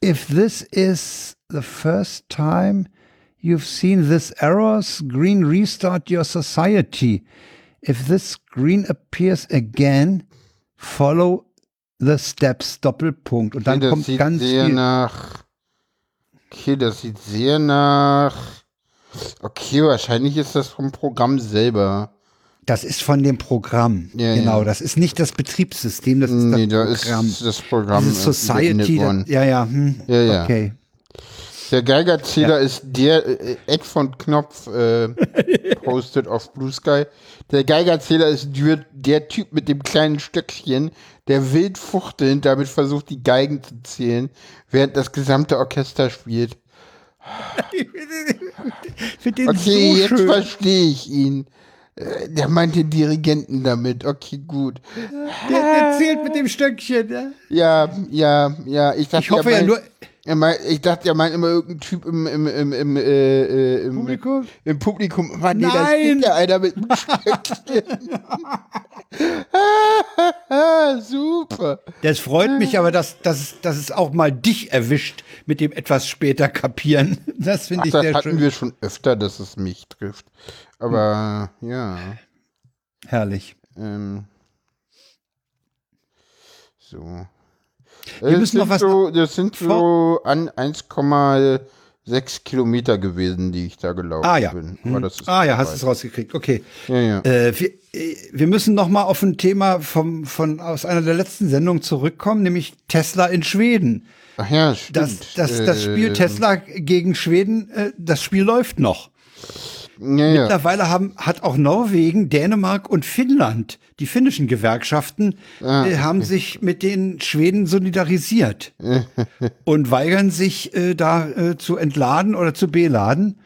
If this is the first time you've seen this error, screen restart your society. If this screen appears again, follow the steps Doppelpunkt. Und dann Okay, kommt ganz viel. nach. Okay, das sieht sehr nach. Okay, wahrscheinlich ist das vom Programm selber. Das ist von dem Programm. Ja, genau, ja. das ist nicht das Betriebssystem, das ist Nee, da das ist Programm. das Programm. Dieses äh, Society, das, worden. ja, ja, hm, Ja, ja. okay. Der Geigerzähler ist der, äh, Ed von Knopf äh, [laughs] postet auf Blue Sky. Der Geigerzähler ist der, der Typ mit dem kleinen Stöckchen, der wild fuchtelnd damit versucht, die Geigen zu zählen, während das gesamte Orchester spielt. Okay, so jetzt verstehe ich ihn. Äh, Der meint den Dirigenten damit. Okay, gut. Der, der zählt mit dem Stöckchen. Ja? Ja, ja, ja. Ich, dachte, Ich hoffe ja nur, meint, ich dachte, er meint immer irgendein Typ im, im, im, im, äh, äh, im Publikum? Im Publikum. Aber nee, da Nein! steht ja einer mit einem Stöckchen. [laughs] Super. das freut mich aber, dass, dass, dass es auch mal dich erwischt mit dem etwas später kapieren. [laughs] Das finde ich das sehr hatten schön. wir schon öfter, dass es mich trifft. Aber ja. Herrlich. Ähm, so. Wir Das müssen sind noch was so, das sind so an 1,6 Kilometer gewesen, die ich da gelaufen Ah ja. bin. Hm. Ah ja, hast vorbei. es rausgekriegt. Okay. Ja, ja. Äh, wir, äh, wir müssen noch mal auf ein Thema vom, von, aus einer der letzten Sendungen zurückkommen, nämlich Tesla in Schweden. Ach ja, stimmt. Das, das, das Spiel Äh, Tesla gegen Schweden, äh, das Spiel läuft noch. Ja, ja. Mittlerweile haben, hat auch Norwegen, Dänemark und Finnland, die finnischen Gewerkschaften, Ah, äh, haben sich mit den Schweden solidarisiert [laughs] und weigern sich, äh, da äh, zu entladen oder zu beladen.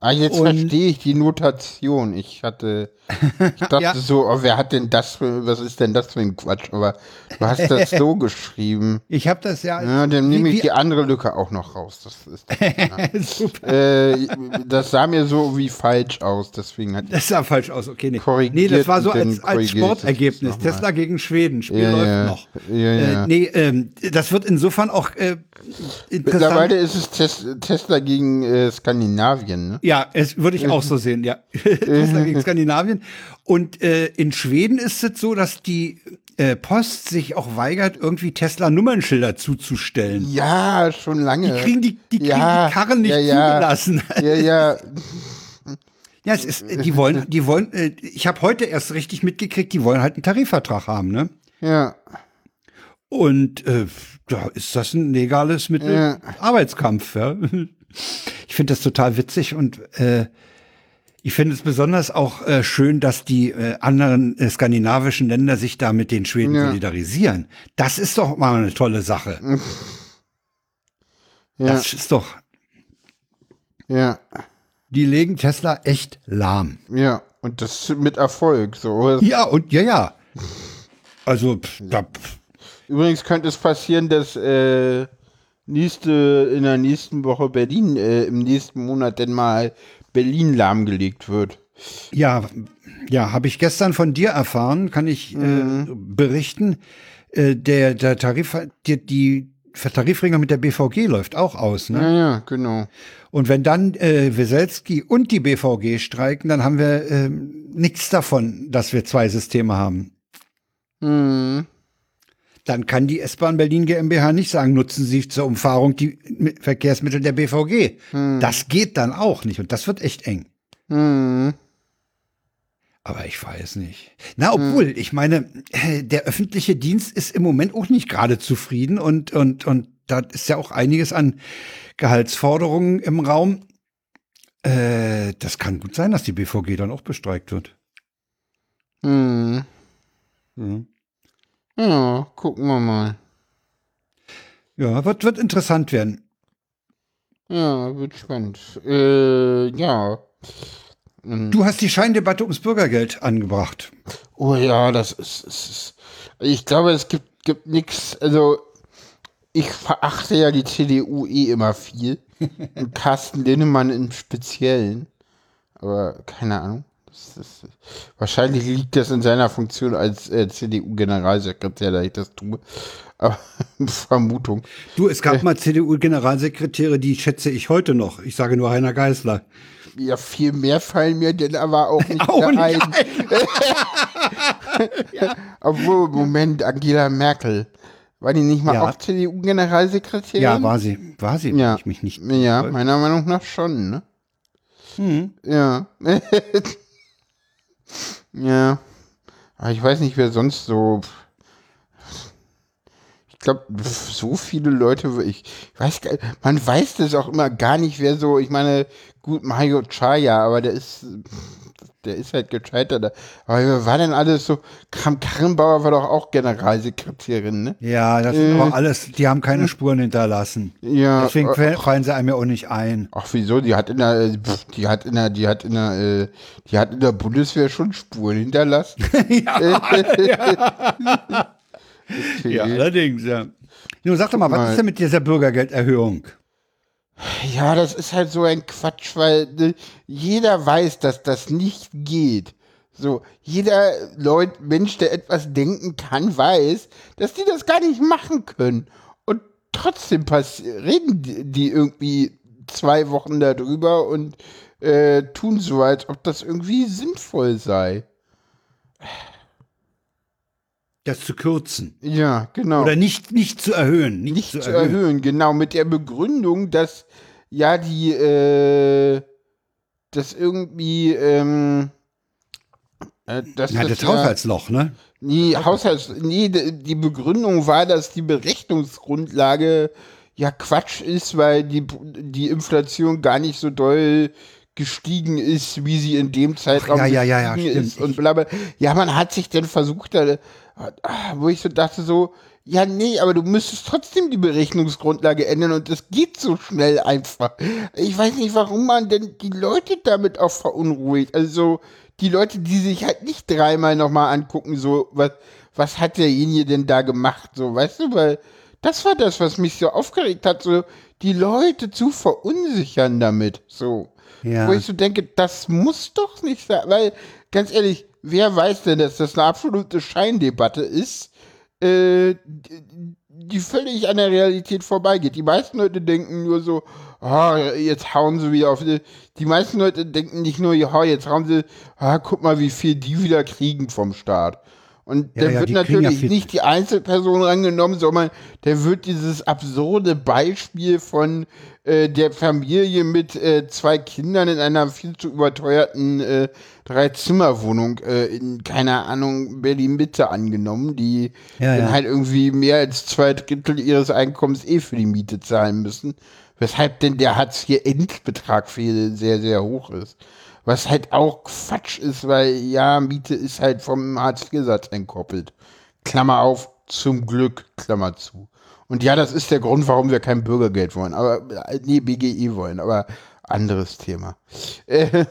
Ah, jetzt Und- verstehe ich die Notation. Ich hatte, ich dachte Ja. so, oh, wer hat denn das für, was ist denn das für ein Quatsch? Aber du hast das [laughs] so geschrieben. Ich habe das ja. Ja, dann nehme ich die andere Lücke auch noch raus. Das ist, [laughs] Super. äh, das sah mir so wie falsch aus, deswegen hat Das sah falsch aus, okay. Nee, Korrigiert nee das war so als, als Sportergebnis. Tesla gegen Schweden, Spiel Ja, läuft ja. noch. Ja, ja. Äh, nee, ähm, das wird insofern auch äh, Mittlerweile interessant. ist es Tes Tesla gegen äh, Skandinavien, ne? Ja, es würde ich auch so sehen, ja. [laughs] Tesla gegen Skandinavien. Und äh, in Schweden ist es so, dass die äh, Post sich auch weigert, irgendwie Tesla-Nummernschilder zuzustellen. Ja, schon lange. Die kriegen die, die, kriegen Ja, die Karren nicht ja, ja. zugelassen. Ja, ja. [laughs] Ja, es ist, die wollen, die wollen, äh, ich habe heute erst richtig mitgekriegt, die wollen halt einen Tarifvertrag haben, ne? Ja. Und äh, da ist das ein legales Mittel Ja. Arbeitskampf. Ja? [laughs] Ich finde das total witzig und äh, ich finde es besonders auch äh, schön, dass die äh, anderen äh, skandinavischen Länder sich da mit den Schweden Ja. solidarisieren. Das ist doch mal eine tolle Sache. Ja. Das ist doch, Ja. die legen Tesla echt lahm. Ja. Und das mit Erfolg, so. Ja, und ja, ja. Also, pff, da, pff, Übrigens könnte es passieren, dass äh, nächste, in der nächsten Woche Berlin, äh, im nächsten Monat denn mal Berlin lahmgelegt wird. Ja, ja, habe ich gestern von dir erfahren, kann ich äh, berichten. Äh, der der Tarif, die, die Tarifregelung mit der BVG läuft auch aus. Ne? Ja, ja, genau. Und wenn dann äh, Weselski und die BVG streiken, dann haben wir ähm, nichts davon, dass wir zwei Systeme haben. Mhm. Dann kann die S-Bahn Berlin GmbH nicht sagen, nutzen Sie zur Umfahrung die Verkehrsmittel der BVG. Hm. Das geht dann auch nicht und das wird echt eng. Hm. Aber ich weiß nicht. Na, obwohl, hm. ich meine, der öffentliche Dienst ist im Moment auch nicht gerade zufrieden und, und, und da ist ja auch einiges an Gehaltsforderungen im Raum. Äh, das kann gut sein, dass die BVG dann auch bestreikt wird. Hm. hm. Ja, gucken wir mal. Ja, wird, wird interessant werden. Ja, wird spannend. Äh, ja. Hm. Du hast die Scheindebatte ums Bürgergeld angebracht. Oh ja, das ist, ist ich glaube, es gibt, gibt nichts, also ich verachte ja die CDU eh immer viel. [laughs] Und Carsten Linnemann im Speziellen. Aber keine Ahnung. Das, wahrscheinlich liegt das in seiner Funktion als äh, CDU-Generalsekretär, da ich das tue. Aber [laughs] Vermutung. Du, es gab äh, mal CDU-Generalsekretäre, die schätze ich heute noch. Ich sage nur Heiner Geißler. Ja, viel mehr fallen mir denn aber auch nicht [laughs] auch mehr ein. ein. [laughs] ja. Obwohl, Moment, Angela Merkel. War die nicht mal ja. auch CDU-Generalsekretärin? Ja, war sie. War sie, ja. ich mich nicht. Ja, meiner Meinung nach schon, ne? Hm. Ja. Ja. Aber ich weiß nicht, wer sonst so. Ich glaube, so viele Leute, ich weiß gar man weiß das auch immer gar nicht, wer so, ich meine, gut, Mario Chaya, aber der ist der ist halt gescheitert. Aber wer war denn alles so? Kram Karrenbauer war doch auch Generalsekretärin, ne? Ja, das äh, aber alles, die haben keine Spuren hinterlassen. Ja. Deswegen äh, fallen sie einem ja auch nicht ein. Ach, wieso? Die hat in der, die hat in der, die hat in der, äh, die hat in der Bundeswehr schon Spuren hinterlassen. [laughs] ja, ja. [laughs] okay. ja, allerdings, ja. Nun, sag doch mal, was ist denn mit dieser Bürgergelderhöhung? Ja, das ist halt so ein Quatsch, weil ne, jeder weiß, dass das nicht geht. So, jeder Leut, Mensch, der etwas denken kann, weiß, dass die das gar nicht machen können. Und trotzdem reden die irgendwie zwei Wochen darüber und äh, tun so, als ob das irgendwie sinnvoll sei. Das zu kürzen. Ja, genau. Oder nicht, nicht zu erhöhen. Nicht, nicht zu, zu erhöhen. erhöhen. genau. Mit der Begründung, dass ja die, äh, das irgendwie, ähm, äh, das, ja, das, das Haushaltsloch, ne? Nee, Haushalts, nee, die Begründung war, dass die Berechnungsgrundlage ja Quatsch ist, weil die, die Inflation gar nicht so doll gestiegen ist, wie sie in dem Zeitraum Ach, ja, ja, ja, ja, ist und bla, bla. Ja, man hat sich dann versucht, da, wo ich so dachte so, ja, nee, aber du müsstest trotzdem die Berechnungsgrundlage ändern und das geht so schnell einfach. Ich weiß nicht, warum man denn die Leute damit auch verunruhigt. Also die Leute, die sich halt nicht dreimal nochmal angucken, so, was, was hat derjenige denn da gemacht, so, weißt du, weil das war das, was mich so aufgeregt hat, so die Leute zu verunsichern damit, so. Ja. Wo ich so denke, das muss doch nicht sein, weil, ganz ehrlich, wer weiß denn, dass das eine absolute Scheindebatte ist, äh, die völlig an der Realität vorbeigeht. Die meisten Leute denken nur so, oh, jetzt hauen sie wieder auf die. Meisten Leute denken nicht nur, ja, jetzt hauen sie, oh, guck mal, wie viel die wieder kriegen vom Staat. Und ja, dann ja, wird natürlich ja nicht die Einzelperson rangenommen, sondern der wird dieses absurde Beispiel von äh, der Familie mit äh, zwei Kindern in einer viel zu überteuerten äh, Dreizimmerwohnung äh, in, keine Ahnung, Berlin-Mitte angenommen, die dann halt irgendwie mehr als zwei Drittel ihres Einkommens eh für die Miete zahlen müssen. Weshalb denn der Hartz-IV-Endbetrag sehr, sehr hoch ist. Was halt auch Quatsch ist, weil ja, Miete ist halt vom Hartz-IV-Satz entkoppelt. Klammer auf, zum Glück, Klammer zu. Und ja, das ist der Grund, warum wir kein Bürgergeld wollen, aber nee, BGE wollen, aber anderes Thema. Äh,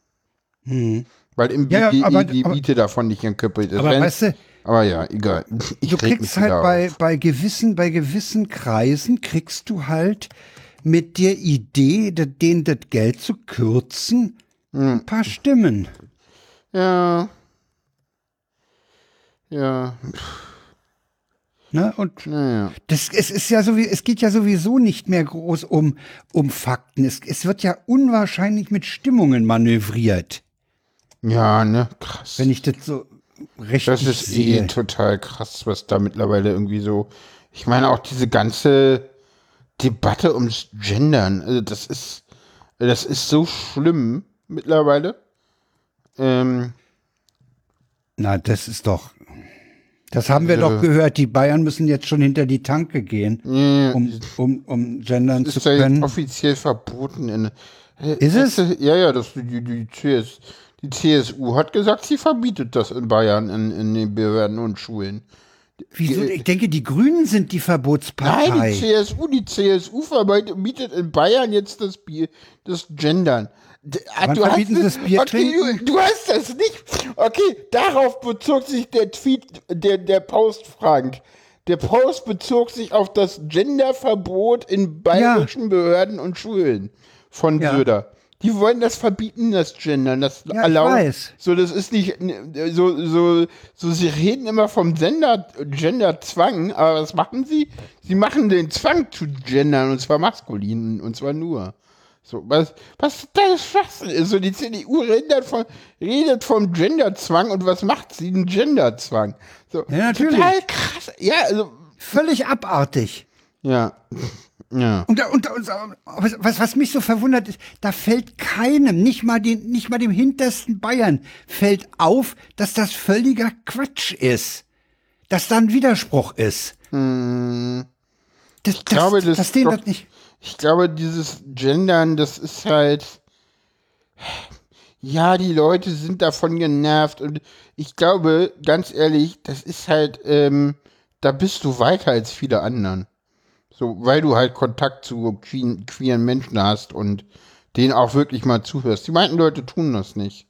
[laughs] hm. [laughs] Weil im ja, BGE aber, die Miete aber, davon nicht entkoppelt ist. Aber Wenn, weißt du, aber ja, egal. [laughs] Ich du kriegst halt bei, bei gewissen, bei gewissen Kreisen kriegst du halt mit der Idee, denen das Geld zu kürzen. Ein paar Stimmen. Ja. Ja. Ne? Und naja. das, es ist ja so wie, es geht ja sowieso nicht mehr groß um, um Fakten. Es, es wird ja unwahrscheinlich mit Stimmungen manövriert. Ja, ne, krass. Wenn ich das so, richtig Das ist sehe. eh total krass, was da mittlerweile irgendwie so. Ich meine auch diese ganze Debatte ums Gendern. Also das ist, das ist so schlimm mittlerweile. Ähm, Na, das ist doch. Das haben wir Also- doch gehört. Die Bayern müssen jetzt schon hinter die Tanke gehen, nee, um, um, um gendern zu ist ja jetzt können. offiziell verboten. In, Ist es? Ja, ja, das, die, die, CS, die CSU hat gesagt, sie verbietet das in Bayern in, in den Behörden und Schulen. Wieso? Ich denke, die Grünen sind die Verbotspartei. Nein, die CSU, die CSU verbietet in Bayern jetzt das Bier, das Gendern. Ah, du hast es- okay? Du, du hast das nicht. Okay, darauf bezog sich der Tweet, der, der Post, Frank. Der Post bezog sich auf das Genderverbot in bayerischen Behörden und Schulen von Ja. Söder. Die wollen das verbieten, das Gendern, das Ja, erlauben. So, das ist nicht, so, so, so, sie reden immer vom Gender, Genderzwang, aber was machen sie? Sie machen den Zwang zu gendern, und zwar maskulin, und zwar nur. So, was, was das ist Schwachsinn ist. So, die CDU redet, von, redet vom Genderzwang und was macht sie? Den Genderzwang. So, Ja, natürlich. Total krass. Ja, also, Völlig abartig. ja. Ja. Und, und, und was, was, mich so verwundert ist, da fällt keinem, nicht mal, den, nicht mal dem hintersten Bayern, fällt auf, dass das völliger Quatsch ist. Dass da ein Widerspruch ist. Das, ich glaube, das das denen das nicht. Ich glaube, dieses Gendern, das ist halt. Ja, die Leute sind davon genervt und ich glaube, ganz ehrlich, das ist halt, ähm, da bist du weiter als viele anderen. So, weil du halt Kontakt zu queeren, queeren Menschen hast und denen auch wirklich mal zuhörst. Die meisten Leute tun das nicht.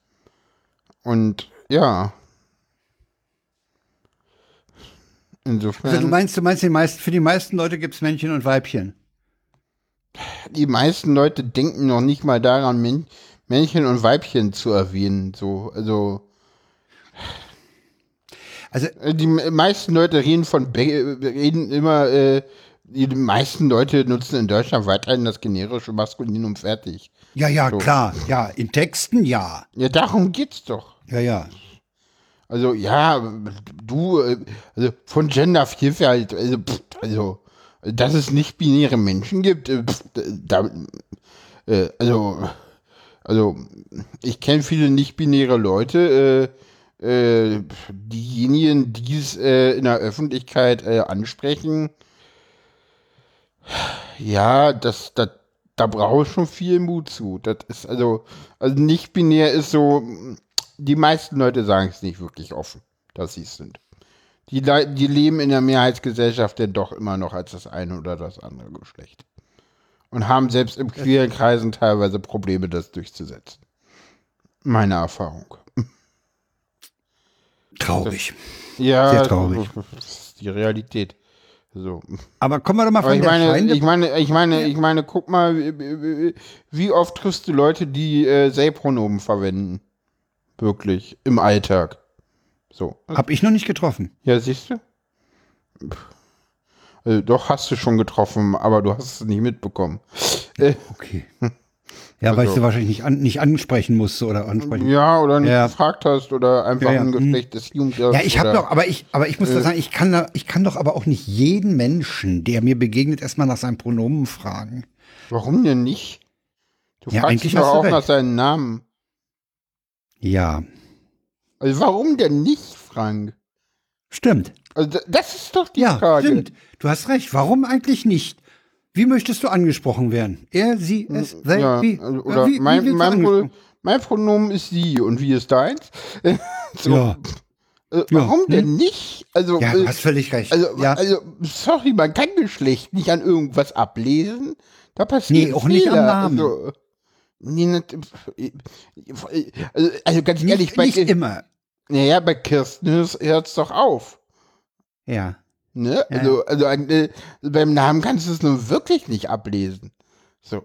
Und ja. Insofern. Also du meinst, du meinst, die meisten, für die meisten Leute gibt's Männchen und Weibchen. Die meisten Leute denken noch nicht mal daran, Män- Männchen und Weibchen zu erwähnen. So, also Also, äh, die me- meisten Leute reden von reden immer, äh, die meisten Leute nutzen in Deutschland weiterhin das generische Maskulinum fertig. ja, ja, So. klar. Ja, in Texten ja. Ja, darum geht's doch. Ja, ja. Also ja, du, äh, also von Gendervielfalt, also, pff, also dass es nicht binäre Menschen gibt, äh, da, äh, also, also ich kenne viele nicht binäre Leute, äh, äh, diejenigen, die es äh, in der Öffentlichkeit äh, ansprechen, ja, das, das, da brauche ich schon viel Mut zu. Das ist also, also nicht binär ist so, die meisten Leute sagen es nicht wirklich offen, dass sie es sind. Die, Le- die leben in der Mehrheitsgesellschaft denn doch immer noch als das eine oder das andere Geschlecht. Und haben selbst im queeren Kreisen teilweise Probleme, das durchzusetzen. Meine Erfahrung. Traurig. Ja, Sehr traurig. das ist die Realität. So. Aber kommen wir doch mal von ich der meine, Feinde. ich meine, ich meine, ich meine, guck mal, wie- oft triffst du Leute, die äh, They-Pronomen verwenden? Wirklich, im Alltag. So. Hab ich noch nicht getroffen. Ja, siehst du? Also, doch, hast du schon getroffen, aber du hast es nicht mitbekommen. Äh, Okay. Ja, weil ich Also- sie wahrscheinlich nicht, an, nicht ansprechen musste oder ansprechen. ja, oder nicht Ja. gefragt hast oder einfach Ja, ja, ein hm. Geschlecht des Jugendlichen. Ja, ich habe doch, aber ich, aber ich muss da sagen, ich kann, da, ich kann doch aber auch nicht jeden Menschen, der mir begegnet, erstmal nach seinem Pronomen fragen. Warum denn nicht? Du Ja, fragst doch auch recht. nach seinem Namen. Ja, Also, warum denn nicht, Frank? stimmt. Also, da- das ist doch die Ja, Frage. stimmt. Du hast recht. Warum eigentlich nicht? Wie möchtest du angesprochen werden? Er, sie, es, they, ja, wie? also, oder wie, wie mein, du mein, Pro, mein Pronomen ist sie und wie ist deins? [laughs] so, Ja, äh, warum hm. denn nicht? Also, ja, äh, du hast völlig recht. also, ja. also, sorry, man kann Geschlecht nicht an irgendwas ablesen. Da passiert Nee, auch nicht am Fehler. Namen. Also, also, also ganz ehrlich, nicht, bei, nicht immer. naja, bei Kirsten hört es doch auf. Ja, Ne? Ja, Also, also äh, beim Namen kannst du es nun wirklich nicht ablesen. So.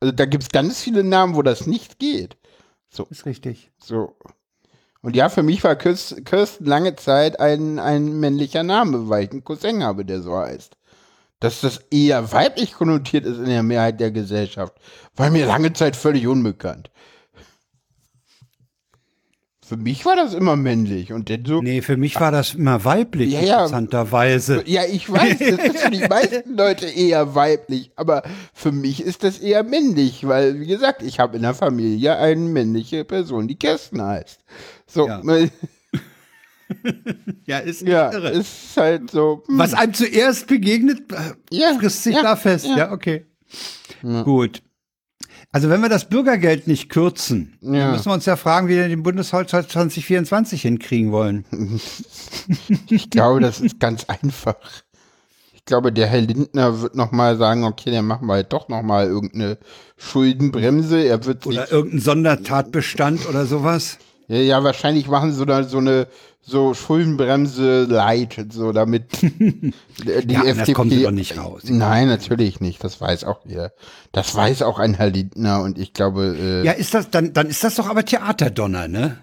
Also da gibt es ganz viele Namen, wo das nicht geht. ist richtig. So. Und ja, für mich war Kirst- Kirsten lange Zeit ein, ein männlicher Name, weil ich einen Cousin habe, der so heißt. Dass das eher weiblich konnotiert ist in der Mehrheit der Gesellschaft, war mir lange Zeit völlig unbekannt. Für mich war das immer männlich und dann so. Nee, für mich war das immer weiblich, Ja, ja. interessanterweise. Ja, ich weiß, das ist für die [laughs] meisten Leute eher weiblich, aber für mich ist das eher männlich, weil, wie gesagt, ich habe in der Familie eine männliche Person, die Kirsten heißt. So, Ja. [laughs] Ja, ist ja, irre. ist halt so. hm, Was einem zuerst begegnet, äh, Ja, frisst sich ja, da fest. Ja, ja. okay. Gut. Also wenn wir das Bürgergeld nicht kürzen, dann müssen wir uns ja fragen, wie wir den Bundeshaushalt 2024 hinkriegen wollen. [laughs] Ich glaube, das ist ganz einfach. Ich glaube, der Herr Lindner wird noch mal sagen, okay, dann machen wir halt doch noch mal irgendeine Schuldenbremse. Er wird Oder irgendein Sondertatbestand oder sowas. Ja, ja, wahrscheinlich machen sie so eine, so eine so Schuldenbremse light, so damit [laughs] die Ja, anders kommen sie doch nicht raus. Nein, natürlich nicht. Das weiß auch ihr. Das weiß auch ein Herr Lindner und ich glaube, äh, Ja, ist das, dann, dann ist das doch aber Theaterdonner, ne?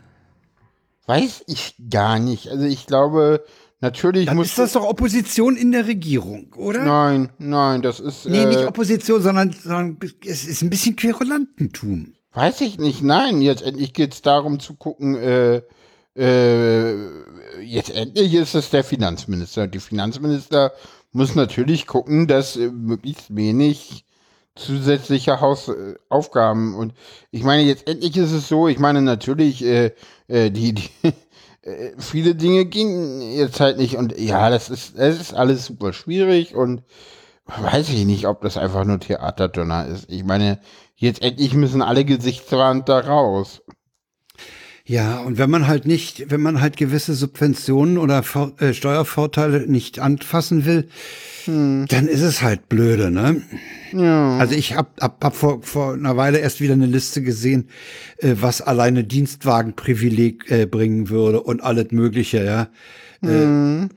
weiß ich gar nicht. Also ich glaube, natürlich Dann muss ist das doch Opposition in der Regierung, oder? Nein, nein, das ist Nee, nicht äh, Opposition, sondern, sondern es ist ein bisschen Querulantentum. Weiß ich nicht, nein. Jetzt endlich geht's darum zu gucken, äh, äh, jetzt endlich ist es der Finanzminister. Die Finanzminister muss natürlich gucken, dass äh, möglichst wenig zusätzliche Hausaufgaben und ich meine, jetzt endlich ist es so, ich meine natürlich, äh, äh, die, die [laughs] äh, viele Dinge gingen jetzt halt nicht und ja, das ist, es ist alles super schwierig und weiß ich nicht, ob das einfach nur Theaterdonner ist. Ich meine, jetzt endlich müssen alle Gesichtswand da raus. Ja, und wenn man halt nicht, wenn man halt gewisse Subventionen oder Vor äh, Steuervorteile nicht anfassen will, dann ist es halt blöde, ne? Ja. Also ich hab, hab, hab vor, vor einer Weile erst wieder eine Liste gesehen, äh, was alleine Dienstwagenprivileg äh, bringen würde und alles Mögliche, ja. Äh,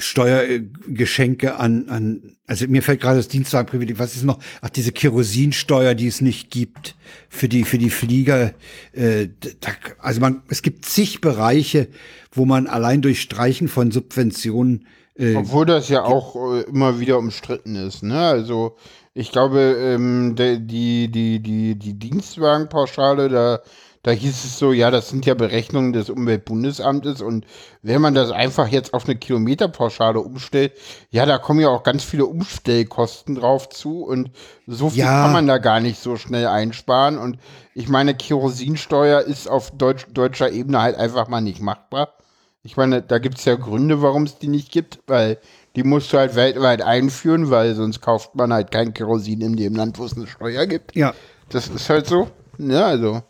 Steuergeschenke an, an, also mir fällt gerade das Dienstwagenprivileg, was ist noch? Ach, diese Kerosinsteuer, die es nicht gibt für die, für die Flieger. Äh, da, also man, es gibt zig Bereiche, wo man allein durch Streichen von Subventionen äh, Obwohl das ja auch äh, immer wieder umstritten ist, ne? Also ich glaube, ähm, der, die, die, die, die Dienstwagenpauschale, da, da hieß es so, ja, das sind ja Berechnungen des Umweltbundesamtes und wenn man das einfach jetzt auf eine Kilometerpauschale umstellt, ja, da kommen ja auch ganz viele Umstellkosten drauf zu und so viel Ja. kann man da gar nicht so schnell einsparen und ich meine, Kerosinsteuer ist auf deutsch, deutscher Ebene halt einfach mal nicht machbar. Ich meine, da gibt es ja Gründe, warum es die nicht gibt, weil die musst du halt weltweit einführen, weil sonst kauft man halt kein Kerosin in dem Land, wo es eine Steuer gibt. ja. Das ist halt so. Ja, also,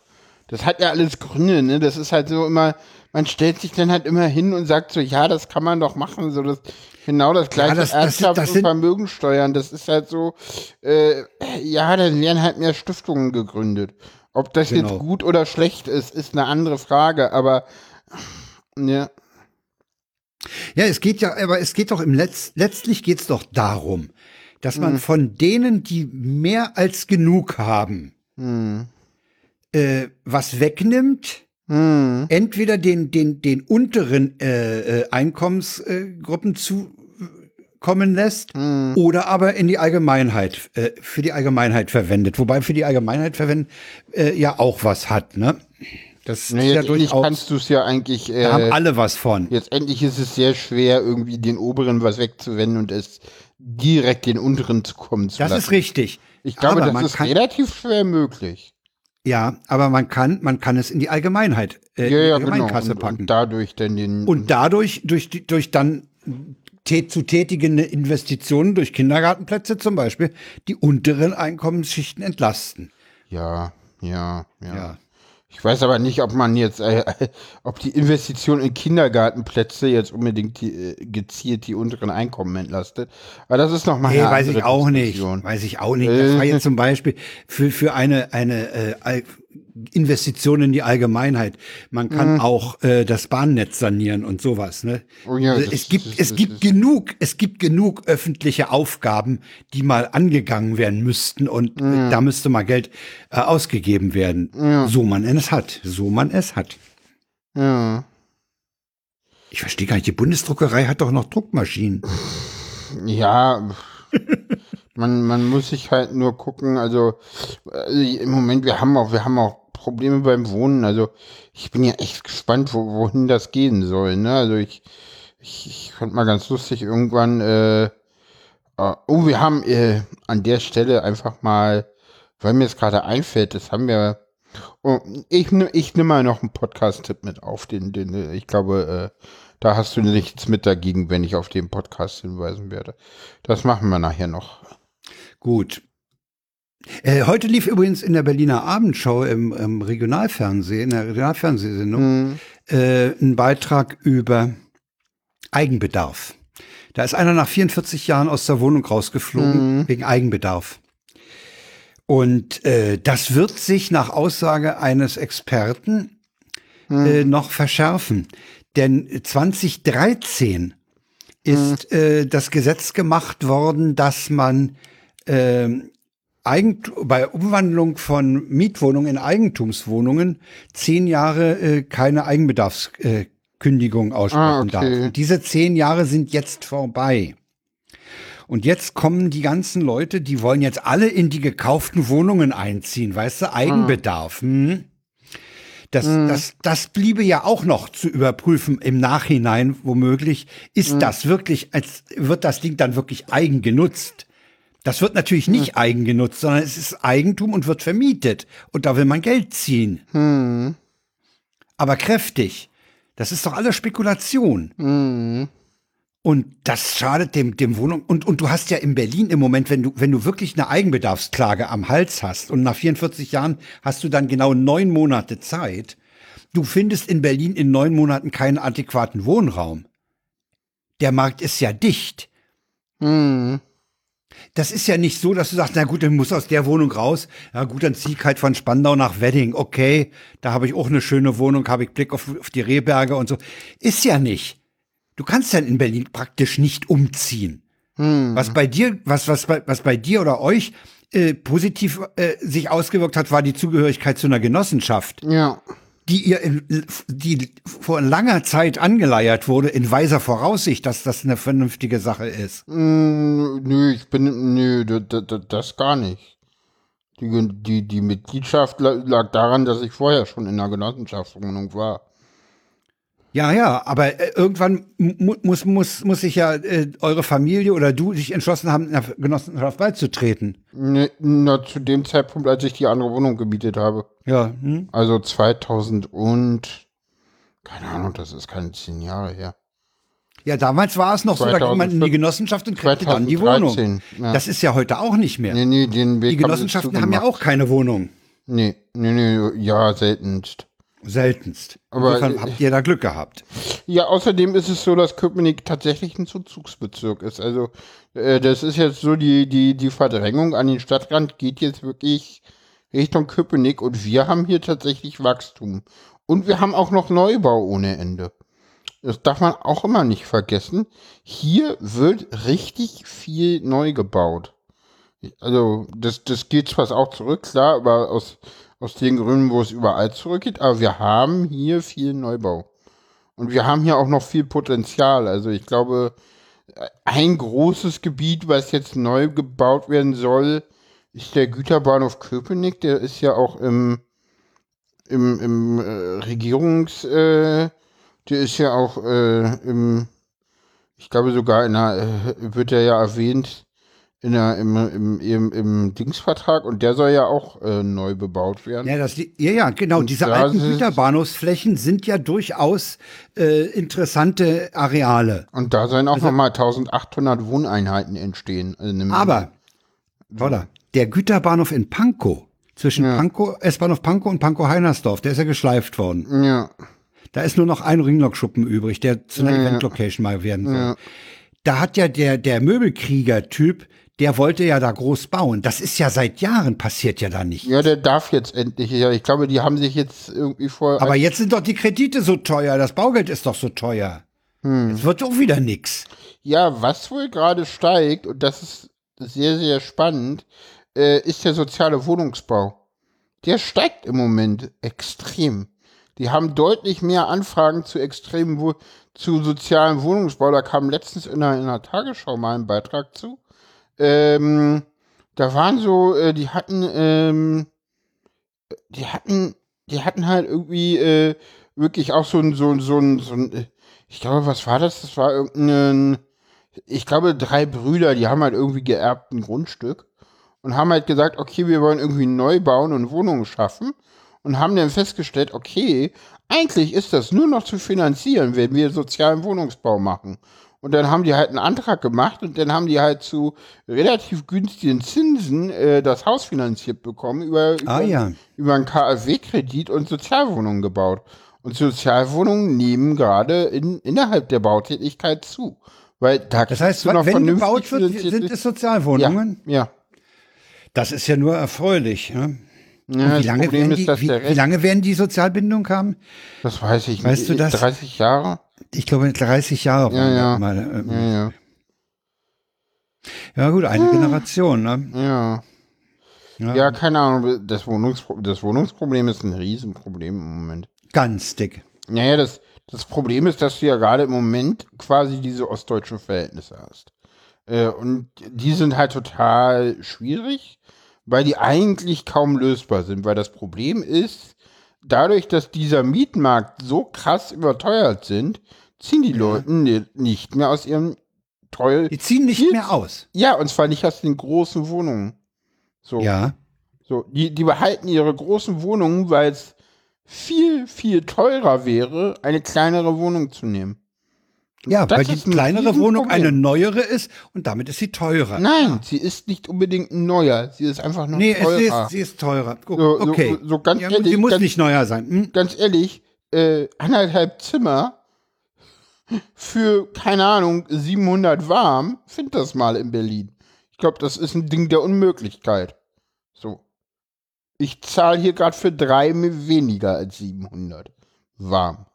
das hat ja alles Gründe, ne? Das ist halt so immer, man stellt sich dann halt immer hin und sagt so, ja, das kann man doch machen. So, das, genau das gleiche das- das- Erbschafts- das und sind- Vermögensteuern. Das ist halt so, äh, ja, dann werden halt mehr Stiftungen gegründet. Ob das Genau. jetzt gut oder schlecht ist, ist eine andere Frage, aber ja. Ja, es geht ja, aber es geht doch im Letz, letztlich geht's doch darum, dass man von denen, die mehr als genug haben, äh, was wegnimmt, entweder den, den, den unteren äh, äh, Einkommensgruppen zukommen lässt oder aber in die Allgemeinheit, äh, für die Allgemeinheit verwendet. Wobei für die Allgemeinheit verwenden äh, ja auch was hat, ne? Das Nee, ist ja durchaus, kannst du es ja eigentlich. Äh, da haben alle was von. Jetzt endlich ist es sehr schwer, irgendwie den oberen was wegzuwenden und es direkt den unteren zu kommen zu Das lassen. ist richtig. Ich glaube, Aber das ist relativ schwer möglich. Ja, aber man kann, man kann es in die Allgemeinheit, äh, Ja, in ja, die genau. Allgemeinkasse Und, packen. und dadurch dann den. Und dadurch, durch, durch dann zu tätigende Investitionen durch Kindergartenplätze zum Beispiel, die unteren Einkommensschichten entlasten. ja, ja, ja, Ja. Ich weiß aber nicht, ob man jetzt, äh, [laughs] ob die Investition in Kindergartenplätze jetzt unbedingt die, äh, gezielt die unteren Einkommen entlastet. Aber das ist noch mal Nee, eine weiß ich auch nicht. Diskussion. Weiß ich auch nicht. Das war jetzt zum Beispiel für, für eine, eine äh, All- Investition in die Allgemeinheit. Man kann auch äh, das Bahnnetz sanieren und sowas. Ne? Oh ja, Also das- es gibt, das- es das gibt genug, es gibt genug öffentliche Aufgaben, die mal angegangen werden müssten und äh, da müsste mal Geld äh, ausgegeben werden. So man es hat. So man es hat. Ja. Ich verstehe gar nicht, die Bundesdruckerei hat doch noch Druckmaschinen. Ja, man, man muss sich halt nur gucken, also äh, im Moment, wir haben auch, wir haben auch Probleme beim Wohnen. Also ich bin ja echt gespannt, wo, wohin das gehen soll. Ne? Also ich, ich, ich fand mal ganz lustig irgendwann, äh, äh, oh, wir haben äh, an der Stelle einfach mal, weil mir es gerade einfällt, das haben wir, oh, ich, ich nehme mal noch einen Podcast-Tipp mit auf, den, den ich glaube, äh, da hast du nichts mit dagegen, wenn ich auf den Podcast hinweisen werde. Das machen wir nachher noch. Gut. Äh, heute lief übrigens in der Berliner Abendschau im, im Regionalfernsehen, in der Regionalfernsehsendung, mhm. äh, ein Beitrag über Eigenbedarf. Da ist einer nach 44 Jahren aus der Wohnung rausgeflogen mhm. wegen Eigenbedarf. Und äh, das wird sich nach Aussage eines Experten mhm. äh, noch verschärfen. Denn 2013 ist mhm. äh, das Gesetz gemacht worden, dass man äh, Eigent bei Umwandlung von Mietwohnungen in Eigentumswohnungen zehn Jahre äh, keine Eigenbedarfskündigung äh, aussprechen ah, okay. darf. Und diese zehn Jahre sind jetzt vorbei. Und jetzt kommen die ganzen Leute, die wollen jetzt alle in die gekauften Wohnungen einziehen, weißt du, Eigenbedarf. Ah. Hm? Das, mhm. das, das bliebe ja auch noch zu überprüfen im Nachhinein, womöglich. Ist mhm. das wirklich, als wird das Ding dann wirklich eigen genutzt? Das wird natürlich nicht mhm. eigen genutzt, sondern es ist Eigentum und wird vermietet. Und da will man Geld ziehen. Mhm. Aber kräftig. Das ist doch alles Spekulation. Mhm. Und das schadet dem, dem Wohnung. Und, und du hast ja in Berlin im Moment, wenn du, wenn du wirklich eine Eigenbedarfsklage am Hals hast und nach 44 Jahren hast du dann genau neun Monate Zeit, du findest in Berlin in neun Monaten keinen adäquaten Wohnraum. Der Markt ist ja dicht. Mhm. Das ist ja nicht so, dass du sagst, na gut, dann muss aus der Wohnung raus. Ja gut, dann zieh ich halt von Spandau nach Wedding. Okay, da habe ich auch eine schöne Wohnung, habe ich Blick auf, auf die Rehberge und so. Ist ja nicht. Du kannst dann in Berlin praktisch nicht umziehen. Hm. Was bei dir, was, was, was bei dir oder euch äh, positiv äh, sich ausgewirkt hat, war die Zugehörigkeit zu einer Genossenschaft. Ja. Die ihr, in, die vor langer Zeit angeleiert wurde, in weiser Voraussicht, dass das eine vernünftige Sache ist. Mm, nö, ich bin, nö, das gar nicht. Die, die, die Mitgliedschaft lag daran, dass ich vorher schon in einer Genossenschaftswohnung war. Ja, ja, aber äh, irgendwann mu muss, muss, muss sich ja äh, eure Familie oder du dich entschlossen haben, einer Genossenschaft beizutreten. Ne, na, zu dem Zeitpunkt, als ich die andere Wohnung gemietet habe. Ja. Hm? Also 2000 und, keine Ahnung, das ist keine zehn Jahre her. Ja, damals war es noch 2005, so, da ging man in die Genossenschaft und kriegte dann die Wohnung. Ja. Das ist ja heute auch nicht mehr. Nee, nee, den Weg die Genossenschaften haben ja auch keine Wohnung. Nee, nee, nee, ja, seltenst. Seltenst. Aber Insofern habt ihr da Glück gehabt. Ja, außerdem ist es so, dass Köpenick tatsächlich ein Zuzugsbezirk ist. Also äh, das ist jetzt so, die, die, die Verdrängung an den Stadtrand geht jetzt wirklich Richtung Köpenick und wir haben hier tatsächlich Wachstum. Und wir haben auch noch Neubau ohne Ende. Das darf man auch immer nicht vergessen. Hier wird richtig viel neu gebaut. Also das, das geht zwar auch zurück, klar, aber aus aus den Gründen, wo es überall zurückgeht. Aber wir haben hier viel Neubau. Und wir haben hier auch noch viel Potenzial. Also ich glaube, ein großes Gebiet, was jetzt neu gebaut werden soll, ist der Güterbahnhof Köpenick. Der ist ja auch im, im, im äh, Regierungs, äh, der ist ja auch äh, im, ich glaube sogar in einer, äh, wird er ja erwähnt, in der, im, im, im, im Dingsvertrag und der soll ja auch äh, neu bebaut werden. Ja, das, ja, ja, genau. Und Diese alten Güterbahnhofsflächen sind ja durchaus äh, interessante Areale. Und da sollen auch also, nochmal 1800 Wohneinheiten entstehen. Aber, oder, der Güterbahnhof in Pankow, zwischen ja. Pankow, S-Bahnhof Pankow und Pankow-Heinersdorf, der ist ja geschleift worden. Ja. Da ist nur noch ein Ringlockschuppen übrig, der zu einer ja. Event-Location mal werden soll. Ja. Da hat ja der, der Möbelkrieger-Typ der wollte ja da groß bauen. Das ist ja seit Jahren passiert ja da nicht. Ja, der darf jetzt endlich. Ja, ich glaube, die haben sich jetzt irgendwie vor. Aber jetzt sind doch die Kredite so teuer. Das Baugeld ist doch so teuer. Hm. Jetzt wird doch wieder nix. Ja, was wohl gerade steigt, und das ist sehr, sehr spannend, äh, ist der soziale Wohnungsbau. Der steigt im Moment extrem. Die haben deutlich mehr Anfragen zu extremen, zu sozialen Wohnungsbau. Da kam letztens in einer, in einer Tagesschau mal ein Beitrag zu ähm, da waren so, äh, die hatten, ähm, die hatten die hatten halt irgendwie äh, wirklich auch so ein, so, ein- so ein, so ein, äh, ich glaube, was war das? Das war irgendein, ich glaube, drei Brüder, die haben halt irgendwie geerbt ein Grundstück und haben halt gesagt, okay, wir wollen irgendwie neu bauen und Wohnungen schaffen und haben dann festgestellt, okay, eigentlich ist das nur noch zu finanzieren, wenn wir sozialen Wohnungsbau machen. Und dann haben die halt einen Antrag gemacht und dann haben die halt zu relativ günstigen Zinsen äh, das Haus finanziert bekommen über, Ah, über, ja. über einen KfW-Kredit und Sozialwohnungen gebaut. Und Sozialwohnungen nehmen gerade in, innerhalb der Bautätigkeit zu. Weil da Das heißt, du noch wenn vernünftig gebaut wird, sind es Sozialwohnungen. ja, ja. Das ist ja nur erfreulich. Ne? ja wie, lange ist, die, dass wie, wie lange werden die Sozialbindung haben? das weiß ich Weißt du das? 30 Jahre? Ich glaube 30 Jahre. Ja, ja. Mal, ähm, Ja, ja, ja gut, eine Generation. Ne? ja. Ja, Ja, keine Ahnung, das, Wohnungspro das Wohnungsproblem ist ein Riesenproblem im Moment. Ganz dick. Naja, das, das Problem ist, dass du ja gerade im Moment quasi diese ostdeutschen Verhältnisse hast. Äh, und die sind halt total schwierig, weil die eigentlich kaum lösbar sind. Weil das Problem ist, dadurch, dass dieser Mietmarkt so krass überteuert sind, ziehen die Leute ni- nicht mehr aus ihrem teuer. Die ziehen nicht Viel- mehr aus. Ja, und zwar nicht aus den großen Wohnungen. So. Ja. So, die, die behalten ihre großen Wohnungen, weil es viel, viel teurer wäre, eine kleinere Wohnung zu nehmen. Ja, Das weil die kleinere Wohnung Riesenproblem. eine neuere ist und damit ist sie teurer. Nein, sie ist nicht unbedingt neuer, sie ist einfach nur nee, teurer. ist, sie ist teurer. So- so- okay. so ganz ja, ehrlich, sie muss ganz- nicht neuer sein. Hm? Ganz ehrlich, äh, anderthalb Zimmer [laughs] für, keine Ahnung, 700 warm, find das mal in Berlin. Ich glaube, das ist ein Ding der Unmöglichkeit. So. Ich zahle hier gerade für drei weniger als 700 warm.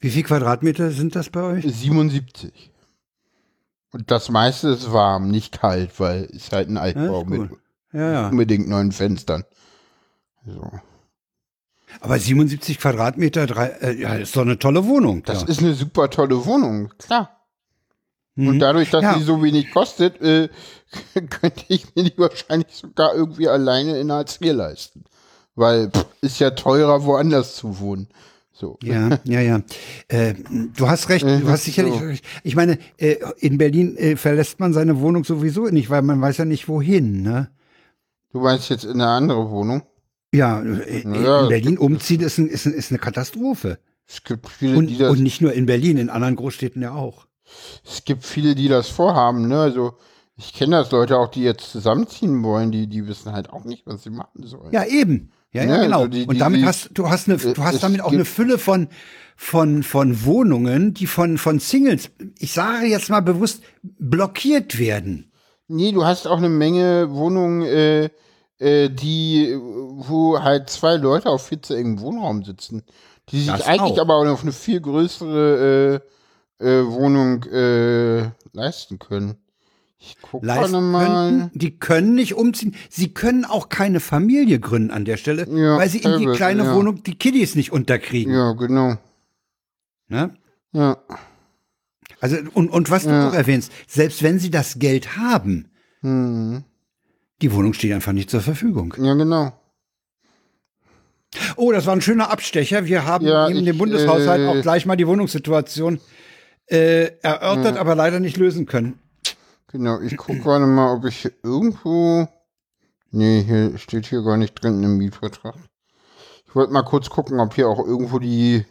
Wie viel Quadratmeter sind das bei euch? 77. Und das meiste ist warm, nicht kalt, weil ist halt ein Ja, Altbau ist mit. Ja, ja. unbedingt neuen Fenstern. So. Aber 77 Quadratmeter, drei, äh, ja, ist doch eine tolle Wohnung. Das ja. ist eine super tolle Wohnung, klar. Mhm. Und dadurch, dass Ja. sie so wenig kostet, äh, [laughs] könnte ich mir die wahrscheinlich sogar irgendwie alleine in Hartz IV leisten. Weil pff, ist ja teurer, woanders zu wohnen. So. Ja, ja, ja. Äh, du hast recht, du hast sicherlich so. recht. Ich meine, äh, in Berlin äh, verlässt man seine Wohnung sowieso nicht, weil man weiß ja nicht wohin, ne? Du meinst jetzt in eine andere Wohnung? Ja, äh, Ja, in Berlin umziehen ist, ein, ist, ein, ist eine Katastrophe. Es gibt viele, Und, die das, und nicht nur in Berlin, in anderen Großstädten ja auch. es gibt viele, die das vorhaben, ne? Also ich kenne das Leute auch, die jetzt zusammenziehen wollen, die, die wissen halt auch nicht, was sie machen sollen. Ja, eben. Ja, ja, Ja, genau. also die- und die- damit die- hast du hast eine, du es hast damit auch eine Fülle von von von Wohnungen, die von von Singles, ich sage jetzt mal bewusst blockiert werden. Nee, du hast auch eine Menge Wohnungen, äh, äh, die, wo halt zwei Leute auf viel zu engem Wohnraum sitzen. Die sich Das eigentlich auch. aber auch auf eine viel größere äh, äh, Wohnung äh, leisten können. Ich leisten könnten. Die können nicht umziehen. Sie können auch keine Familie gründen an der Stelle, Ja, weil sie in die kleine ja. Wohnung die Kiddies nicht unterkriegen. Ja, genau. Ne? Ja. Also und, und was du Ja. auch erwähnst, selbst wenn sie das Geld haben, Hm. die Wohnung steht einfach nicht zur Verfügung. Ja, genau. Oh, das war ein schöner Abstecher. Wir haben Ja, neben ich, dem Bundeshaushalt äh, auch gleich mal die Wohnungssituation äh, erörtert, aber leider nicht lösen können. Genau. Ich gucke gerade mal, ob ich hier irgendwo. Nee, hier steht hier gar nicht drin im Mietvertrag. Ich wollte mal kurz gucken, ob hier auch irgendwo die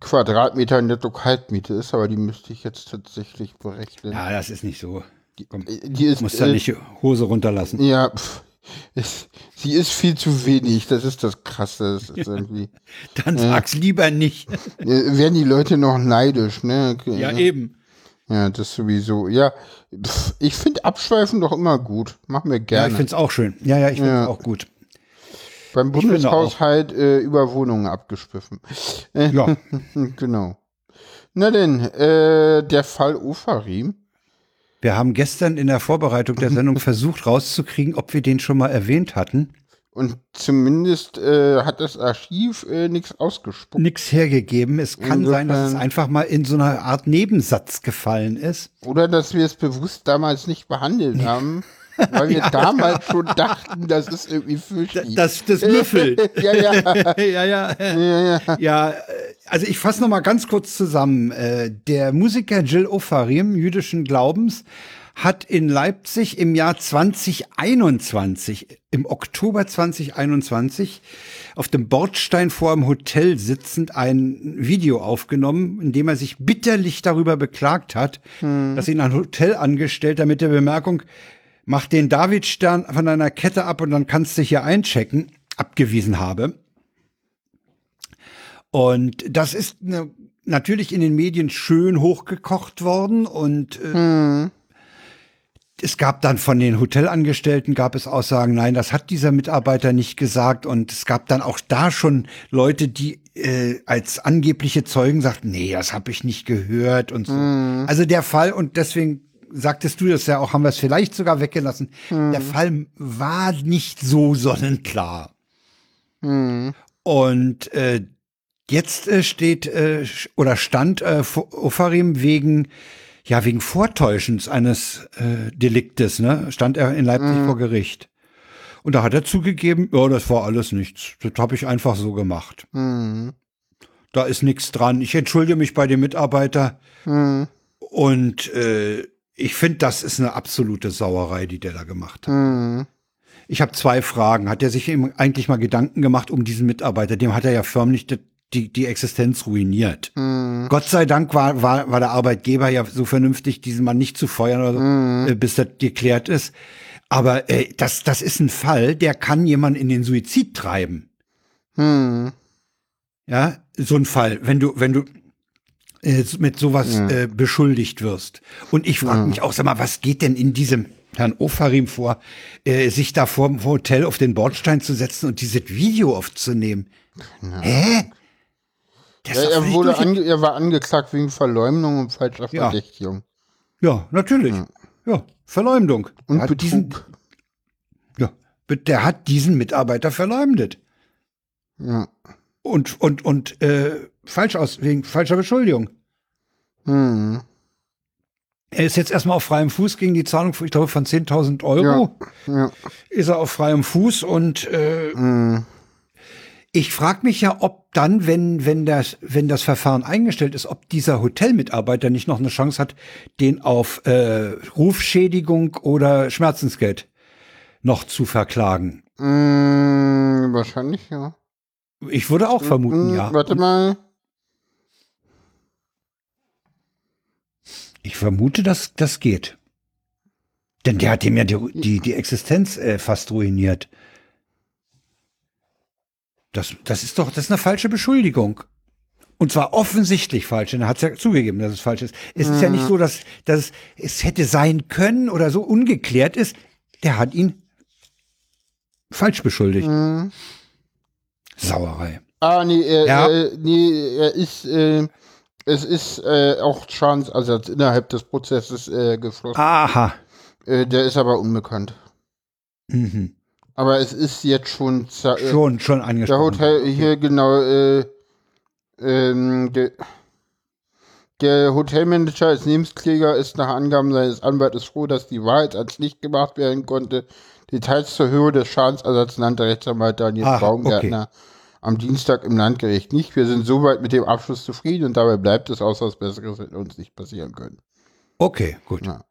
Quadratmeter Netto-Kaltmiete ist, aber die müsste ich jetzt tatsächlich berechnen. Ja, das ist nicht so. Komm, die ist, musst ja äh, nicht die Hose runterlassen. Ja, pff, ist, sie ist viel zu wenig. Das ist das Krasse. Das ist irgendwie. Dann sag's lieber nicht. äh, werden die Leute noch neidisch, ne? ja, eben. Ja, das sowieso. Ja, ich finde Abschweifen doch immer gut. Machen wir Ja, gerne. ich find's auch schön. Ja, ja, ich find's Ja. auch gut. Beim finde Bundeshaushalt äh, über Wohnungen abgeschwiffen. Äh, Ja. [laughs] genau. Na denn, äh, der Fall Ofarim. Wir haben gestern in der Vorbereitung der Sendung versucht rauszukriegen, ob wir den schon mal erwähnt hatten. Und zumindest äh, hat das Archiv äh, nichts ausgespuckt. Nix hergegeben. Es kann sein, dass es Insofern- einfach mal in so einer Art Nebensatz gefallen ist. Oder dass wir es bewusst damals nicht behandelt haben. [laughs] Weil wir ja, damals schon dachten, das ist irgendwie Fisch. Das, das müffelt. ja, ja. ja, ja. Ja, ja. ja also ich fasse noch mal ganz kurz zusammen. Äh, der Musiker Jill Ofarim, jüdischen Glaubens, hat in Leipzig im Jahr 2021, im Oktober 2021, auf dem Bordstein vor dem Hotel sitzend ein Video aufgenommen, in dem er sich bitterlich darüber beklagt hat, hm. dass ihn ein Hotelangestellter mit der Bemerkung, mach den Davidstern von deiner Kette ab und dann kannst du hier einchecken, abgewiesen habe. Und das ist ne, natürlich in den Medien schön hochgekocht worden und äh, hm es gab dann von den Hotelangestellten gab es Aussagen, nein, das hat dieser Mitarbeiter nicht gesagt. Und es gab dann auch da schon Leute, die äh, als angebliche Zeugen sagten, nee, das habe ich nicht gehört und so. Mm. Also der Fall, und deswegen sagtest du das ja auch, haben wir es vielleicht sogar weggelassen. Mm. Der Fall war nicht so sonnenklar. Mm. Und äh, jetzt äh, steht äh, oder stand äh, Ofarim wegen ja, wegen Vortäuschens eines äh, Deliktes, ne, stand er in Leipzig mhm. vor Gericht. Und da hat er zugegeben, ja, das war alles nichts. Das habe ich einfach so gemacht. Mhm. Da ist nichts dran. Ich entschuldige mich bei dem Mitarbeiter. Mhm. Und äh, ich finde, das ist eine absolute Sauerei, die der da gemacht hat. Mhm. Ich habe zwei Fragen. Hat er sich eigentlich mal Gedanken gemacht um diesen Mitarbeiter? Dem hat er ja förmlich die, die Existenz ruiniert. Mm. Gott sei Dank war, war, war der Arbeitgeber ja so vernünftig, diesen Mann nicht zu feuern oder so, mm. äh, bis das geklärt ist. Aber äh, das, das ist ein Fall, der kann jemanden in den Suizid treiben. Mm. Ja, so ein Fall, wenn du, wenn du äh, mit sowas äh, beschuldigt wirst. Und ich frage mich auch, sag mal, was geht denn in diesem Herrn Ofarim vor, äh, sich da vor dem Hotel auf den Bordstein zu setzen und dieses Video aufzunehmen? Ja. Hä? Ja, er, wurde ange er war angeklagt wegen Verleumdung und falscher ja. Verdächtigung. Ja, natürlich. Ja, ja Verleumdung. Und Betrug. Diesen, ja, der hat diesen Mitarbeiter verleumdet. Ja. Und, und, und äh, falsch aus, wegen falscher Beschuldigung. Hm. Er ist jetzt erstmal auf freiem Fuß gegen die Zahlung, ich glaube, von 10.000 Euro. Ja, ja. Ist er auf freiem Fuß und äh, hm. Ich frage mich ja, ob dann, wenn, wenn, das, wenn das Verfahren eingestellt ist, ob dieser Hotelmitarbeiter nicht noch eine Chance hat, den auf äh, Rufschädigung oder Schmerzensgeld noch zu verklagen. Mm, wahrscheinlich, ja. Ich würde auch vermuten, mm, ja. Warte mal. Ich vermute, dass das geht. Denn der hat ihm ja die, die, die Existenz äh, fast ruiniert. Das, das ist doch, das ist eine falsche Beschuldigung. Und zwar offensichtlich falsch. Und er hat es ja zugegeben, dass es falsch ist. Es mhm. ist ja nicht mhm. so, dass, dass es hätte sein können oder so ungeklärt ist. Der hat ihn falsch beschuldigt. Mhm. Sauerei. Ah, nee, er, ja. äh, nee, er ist, äh, es ist äh, auch Schadensersatz innerhalb des Prozesses äh, geflossen. Aha. Äh, der ist aber unbekannt. Mhm. Aber es ist jetzt schon äh, schon schon angesprochen. Der Hotel hier genau äh, ähm, der, der Hotelmanager als Lebenskläger ist nach Angaben seines Anwaltes froh, dass die Wahrheit als nicht gemacht werden konnte. Details zur Höhe des Schadensersatzes nannte Rechtsanwalt Daniel Ach, Baumgärtner okay. am Dienstag im Landgericht nicht. Wir sind soweit mit dem Abschluss zufrieden und dabei bleibt es, außer was Besseres hätte uns nicht passieren können. Okay, gut. Ja.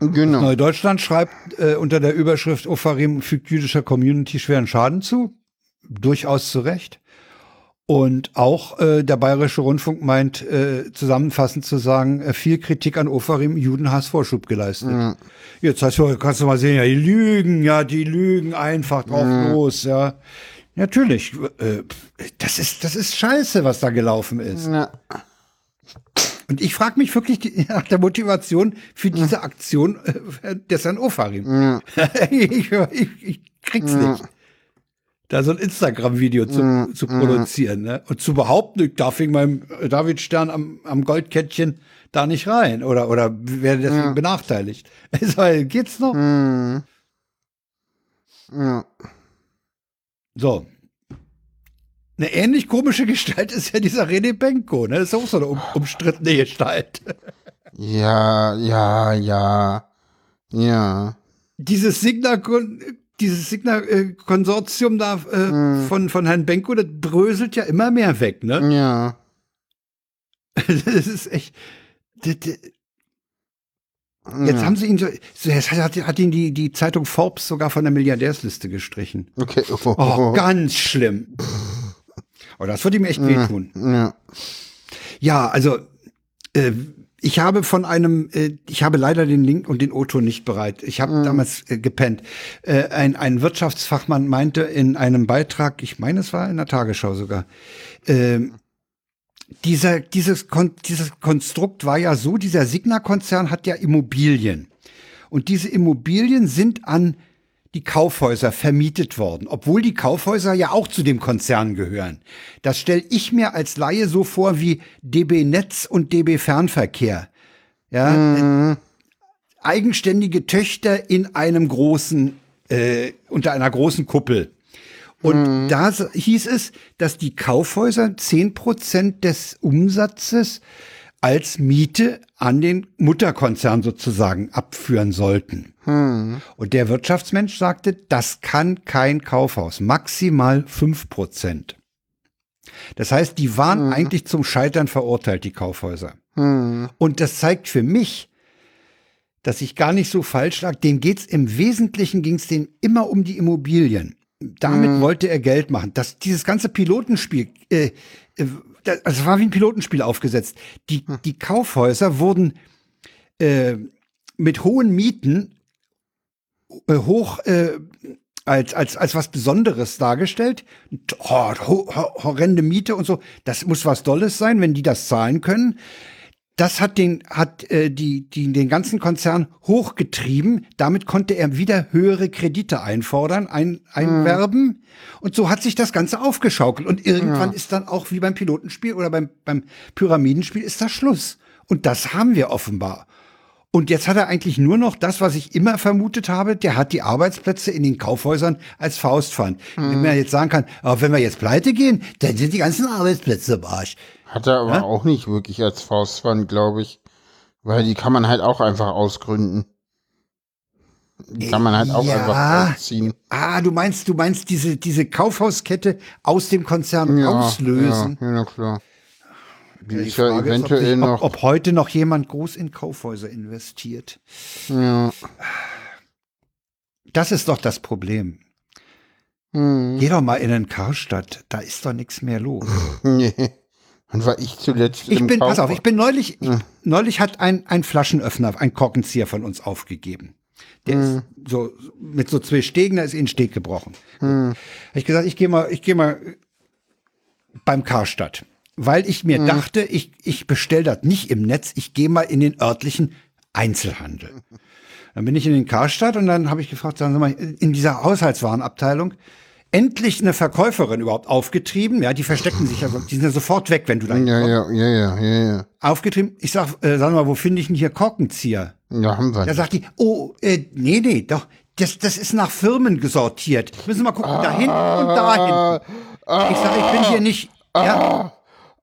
Genau. Neue Deutschland schreibt äh, unter der Überschrift Ofarim fügt jüdischer Community schweren Schaden zu. Durchaus zu Recht. Und auch äh, der Bayerische Rundfunk meint, äh, zusammenfassend zu sagen, äh, viel Kritik an Ofarim, Judenhass Vorschub geleistet. Mhm. Jetzt heißt, kannst du mal sehen, ja, die lügen, ja, die lügen einfach drauf mhm. los, ja. Natürlich, äh, das ist, das ist scheiße, was da gelaufen ist. Ja. Und ich frage mich wirklich [laughs] nach der Motivation für diese Aktion äh, des Herrn Ofarim. Ja. [laughs] ich, ich, ich, krieg's ja. nicht. Da so ein Instagram-Video zu, zu produzieren. Ne? Und zu behaupten, ich darf wegen meinem David-Stern am, am Goldkettchen da nicht rein. Oder, oder werde deswegen benachteiligt. [laughs] Also, geht's noch? Ja. So, eine ähnlich komische Gestalt ist ja dieser René Benko, ne? Das ist auch so eine um, umstrittene Gestalt. Ja, ja, ja. Ja. Dieses Signa, dieses Signa-Konsortium da äh, Hm. von, von Herrn Benko, das bröselt ja immer mehr weg, ne? Ja. [laughs] Das ist echt. das- das- Jetzt ja. haben sie ihn so, so jetzt hat, hat ihn die, die Zeitung Forbes sogar von der Milliardärsliste gestrichen. Okay. Oh, Oh, [laughs] ganz schlimm. Oh, das würde ihm echt wehtun. Ja. Ja, also äh, ich habe von einem, äh, ich habe leider den Link und den O-Ton nicht bereit. Ich habe damals äh, gepennt. Äh, ein, ein Wirtschaftsfachmann meinte in einem Beitrag, ich meine, es war in der Tagesschau sogar, ähm, dieser, dieses, Kon dieses Konstrukt war ja so, dieser Signa-Konzern hat ja Immobilien. Und diese Immobilien sind an die Kaufhäuser vermietet worden, obwohl die Kaufhäuser ja auch zu dem Konzern gehören. Das stelle ich mir als Laie so vor wie DB Netz und DB Fernverkehr. Ja, äh, eigenständige Töchter in einem großen, äh, unter einer großen Kuppel. Und da s- hieß es, dass die Kaufhäuser zehn Prozent des Umsatzes als Miete an den Mutterkonzern sozusagen abführen sollten. Und der Wirtschaftsmensch sagte, das kann kein Kaufhaus, maximal fünf Prozent. Das heißt, die waren eigentlich zum Scheitern verurteilt, die Kaufhäuser. Und das zeigt für mich, dass ich gar nicht so falsch lag. Dem geht's im Wesentlichen ging's denen immer um die Immobilien. Damit wollte er Geld machen. Das, dieses ganze Pilotenspiel, äh, äh, das, das war wie ein Pilotenspiel aufgesetzt. Die, die Kaufhäuser wurden äh, mit hohen Mieten äh, hoch äh, als, als, als was Besonderes dargestellt. Ho, ho, horrende Miete und so. Das muss was Dolles sein, wenn die das zahlen können. Das hat den, hat äh, die, die, den ganzen Konzern hochgetrieben. Damit konnte er wieder höhere Kredite einfordern, ein, einwerben. Und so hat sich das Ganze aufgeschaukelt. Und irgendwann ist dann auch wie beim Pilotenspiel oder beim, beim Pyramidenspiel ist das Schluss. Und das haben wir offenbar. Und jetzt hat er eigentlich nur noch das, was ich immer vermutet habe. Der hat die Arbeitsplätze in den Kaufhäusern als Faustpfand. Wenn man jetzt sagen kann, aber wenn wir jetzt pleite gehen, dann sind die ganzen Arbeitsplätze im Arsch. Hat er aber Ja? auch nicht wirklich als Faustpfand, glaube ich. Weil die kann man halt auch einfach ausgründen. Die kann man halt auch Ja. einfach ausziehen. Ah, du meinst, du meinst diese, diese Kaufhauskette aus dem Konzern auslösen? Ja, ja, na klar. Die ist ja Frage ist, ob, eventuell noch. ob, ob heute noch jemand groß in Kaufhäuser investiert. ja. Das ist doch das Problem. Hm. Geh doch mal in den Karstadt, da ist doch nichts mehr los. [laughs] Nee. Wann war ich zuletzt Ich im bin, pass auf, ich bin neulich, ich, neulich hat ein, ein Flaschenöffner, ein Korkenzieher von uns aufgegeben. Der ist so, mit so zwei Stegen, da ist in den Steg gebrochen. Hab ich gesagt, ich gehe mal, ich gehe mal beim Karstadt. Weil ich mir dachte, ich, ich bestell das nicht im Netz, ich gehe mal in den örtlichen Einzelhandel. [laughs] Dann bin ich in den Karstadt und dann habe ich gefragt, sagen Sie mal, in dieser Haushaltswarenabteilung, endlich eine Verkäuferin überhaupt aufgetrieben. Ja, die verstecken sich ja, so- die sind ja sofort weg, wenn du da Ja, ja, ja, ja, ja, ja. aufgetrieben. Ich sag, äh, sag mal, wo finde ich denn hier Korkenzieher? Ja, haben wir. Da sagt die, oh, äh, nee, nee, doch, das, das ist nach Firmen gesortiert. Müssen wir mal gucken, da hinten und da hinten. Ich sag, ich bin hier nicht, ja,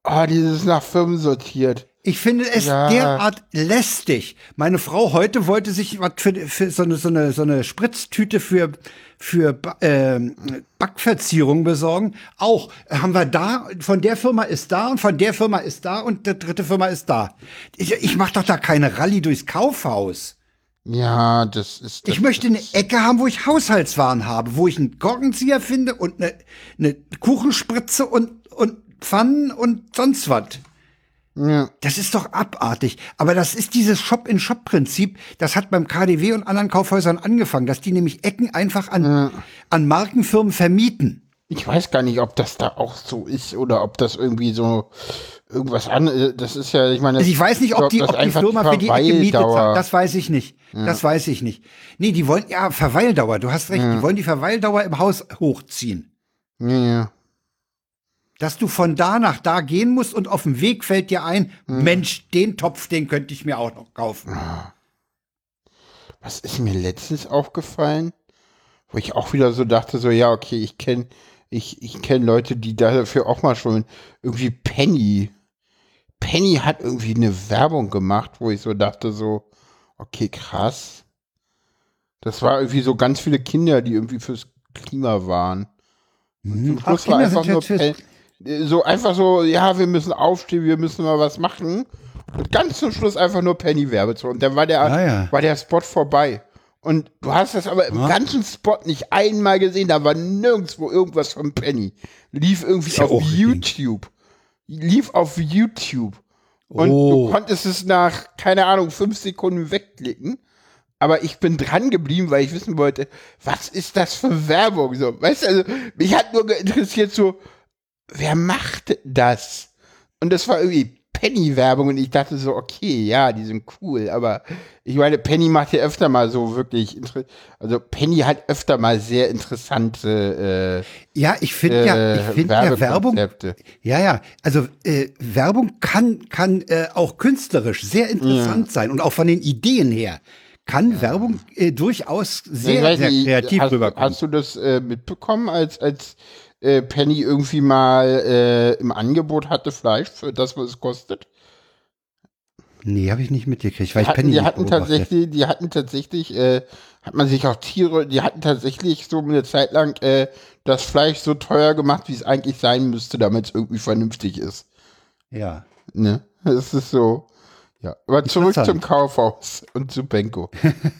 Ah, dieses nach Firmen sortiert. Ich finde es Ja. derart lästig. Meine Frau heute wollte sich was für, für so, eine, so, eine, so eine Spritztüte für, für ähm, Backverzierung besorgen. Auch äh, haben wir da, von der Firma ist da und von der Firma ist da und der dritte Firma ist da. Ich, ich mache doch da keine Rallye durchs Kaufhaus. Ja, das ist. Das Ich möchte eine Ecke haben, wo ich Haushaltswaren habe, wo ich einen Korkenzieher finde und eine, eine Kuchenspritze und, und Pfannen und sonst was. Ja. Das ist doch abartig. Aber das ist dieses Shop-in-Shop-Prinzip. Das hat beim KDW und anderen Kaufhäusern angefangen, dass die nämlich Ecken einfach an, an Markenfirmen vermieten. Ich weiß gar nicht, ob das da auch so ist oder ob das irgendwie so irgendwas an. Das ist ja, ich meine. Also ich weiß nicht, ob die, das ob die Firma für die Ecke Miete Verweildauer- zahlt. Das weiß ich nicht. Das weiß ich nicht. Nee, die wollen, ja, Verweildauer, du hast recht. Die wollen die Verweildauer im Haus hochziehen. Ja, ja. Dass du von da nach da gehen musst und auf dem Weg fällt dir ein, Mensch, den Topf, den könnte ich mir auch noch kaufen. Was ist mir letztens aufgefallen? Wo ich auch wieder so dachte, so, ja, okay, ich kenne ich, ich kenn Leute, die dafür auch mal schon irgendwie Penny, Penny hat irgendwie eine Werbung gemacht, wo ich so dachte so, okay, krass. Das war irgendwie so ganz viele Kinder, die irgendwie fürs Klima waren. Und zum Ach, Kinder einfach sind nur jetzt Pen so einfach so, ja, wir müssen aufstehen, wir müssen mal was machen. Und ganz zum Schluss einfach nur Penny Werbezone. Und dann war der, Ah, ja. war der Spot vorbei. Und du hast das aber im Ja. ganzen Spot nicht einmal gesehen. Da war nirgendwo irgendwas von Penny. Lief irgendwie ja auf. YouTube. Lief auf YouTube. Und Oh. du konntest es nach, keine Ahnung, fünf Sekunden wegklicken. Aber ich bin dran geblieben, weil ich wissen wollte, was ist das für Werbung? So, weißt du, also, mich hat nur interessiert so, wer macht das? Und das war irgendwie Penny-Werbung und ich dachte so, okay, ja, die sind cool, aber ich meine, Penny macht ja öfter mal so wirklich, also Penny hat öfter mal sehr interessante Ja, ich äh, finde ja, äh, ich finde ja Werbung. Ja, ja. Also äh, Werbung kann kann äh, auch künstlerisch sehr interessant sein und auch von den Ideen her kann Werbung äh, durchaus sehr, sehr kreativ hast, rüberkommen. Hast du das äh, mitbekommen, als, als äh, Penny irgendwie mal äh, im Angebot hatte Fleisch, für das, was es kostet? nee, habe ich nicht mitgekriegt, weil ich hatten, Penny die hatten tatsächlich, die hatten tatsächlich, äh, hat man sich auch Tiere, die hatten tatsächlich so eine Zeit lang äh, das Fleisch so teuer gemacht, wie es eigentlich sein müsste, damit es irgendwie vernünftig ist. Ja. Ne? Das ist so. Ja, aber zurück zum Kaufhaus und zu Benko.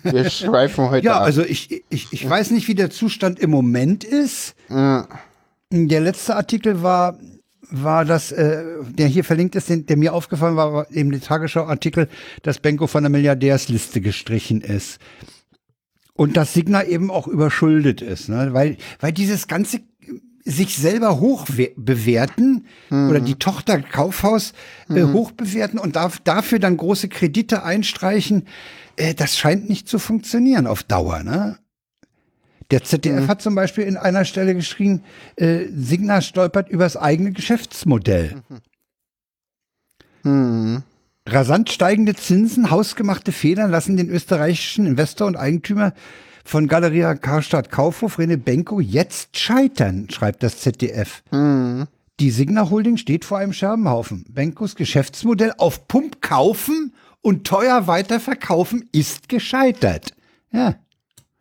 Wir [laughs] schweifen heute Ja, ab. also ich, ich, ich weiß nicht, wie der Zustand im Moment ist. Ja. Der letzte Artikel war, war das, äh, der hier verlinkt ist, den, der mir aufgefallen war, war eben der Tagesschau-Artikel, dass Benko von der Milliardärsliste gestrichen ist. Und dass Signa eben auch überschuldet ist, ne? weil, weil dieses ganze sich selber hoch we- bewerten oder die Tochter Kaufhaus äh, hoch bewerten und darf, dafür dann große Kredite einstreichen, äh, das scheint nicht zu funktionieren auf Dauer. Ne? Der ZDF hat zum Beispiel in einer Stelle geschrieben, äh, Signa stolpert übers eigene Geschäftsmodell. Hm. Rasant steigende Zinsen, hausgemachte Federn lassen den österreichischen Investor und Eigentümer von Galeria Karstadt Kaufhof Rene Benko jetzt scheitern, schreibt das ZDF. Die Signa Holding steht vor einem Scherbenhaufen. Benkos Geschäftsmodell auf Pump kaufen und teuer weiterverkaufen ist gescheitert. Ja,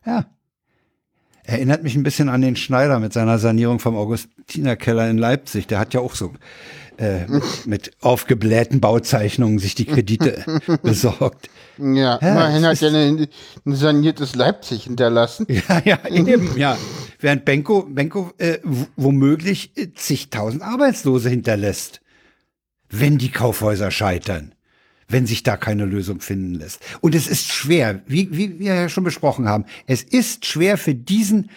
ja. Erinnert mich ein bisschen an den Schneider mit seiner Sanierung vom Augustinerkeller in Leipzig. Der hat ja auch so äh, mit, aufgeblähten Bauzeichnungen sich die Kredite [laughs] besorgt. Ja, Ja, immerhin hat er ein, ein saniertes Leipzig hinterlassen. [laughs] Ja, ja, eben, ja. Während Benko, Benko äh, womöglich äh, zigtausend Arbeitslose hinterlässt, wenn die Kaufhäuser scheitern, wenn sich da keine Lösung finden lässt. Und es ist schwer, wie, wie wir ja schon besprochen haben, es ist schwer für diesen,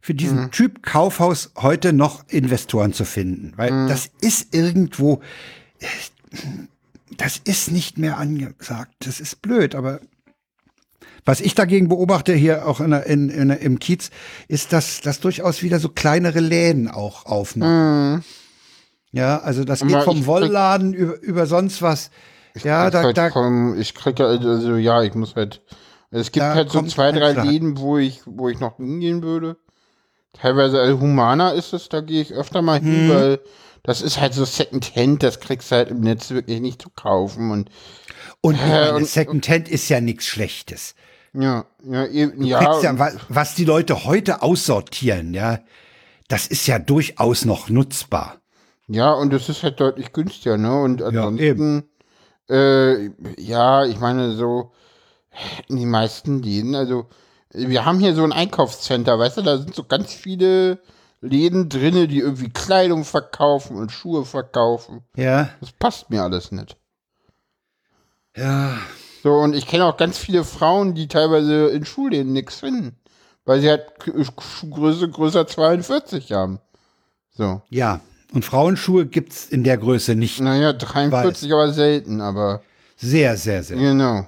für diesen Typ Kaufhaus heute noch Investoren zu finden, weil das ist irgendwo, das ist nicht mehr angesagt. Das ist blöd, aber was ich dagegen beobachte hier auch in, in, in, im Kiez, ist, dass, dass durchaus wieder so kleinere Läden auch aufmachen. Ja, also das geht vom Wollladen über, über sonst was. Ja, Ich da, halt da, komm, ich kriege also ja, ich muss halt. Es gibt halt so zwei, drei. Läden, wo ich, wo ich noch hingehen würde. Teilweise also Humana ist es, da gehe ich öfter mal Mhm. hin, weil das ist halt so Secondhand, das kriegst du halt im Netz wirklich nicht zu kaufen und und Äh, und- Secondhand ist ja nichts Schlechtes. ja, ja, eben, ja, ja und- wa- was die Leute heute aussortieren, ja, das ist ja durchaus noch nutzbar. Ja, und es ist halt deutlich günstiger, ne? Und ansonsten, eben. Äh, ja, ich meine, so die meisten Läden, also wir haben hier so ein Einkaufscenter, weißt du, da sind so ganz viele Läden drinne, die irgendwie Kleidung verkaufen und Schuhe verkaufen. Ja, Das passt mir alles nicht. ja, So, und ich kenne auch ganz viele Frauen, die teilweise in Schulläden nichts finden, weil sie halt Schuhgröße größer 42 haben. So. ja. Und Frauenschuhe gibt's in der Größe nicht. Naja, 43 aber selten, aber Sehr, sehr, sehr. genau.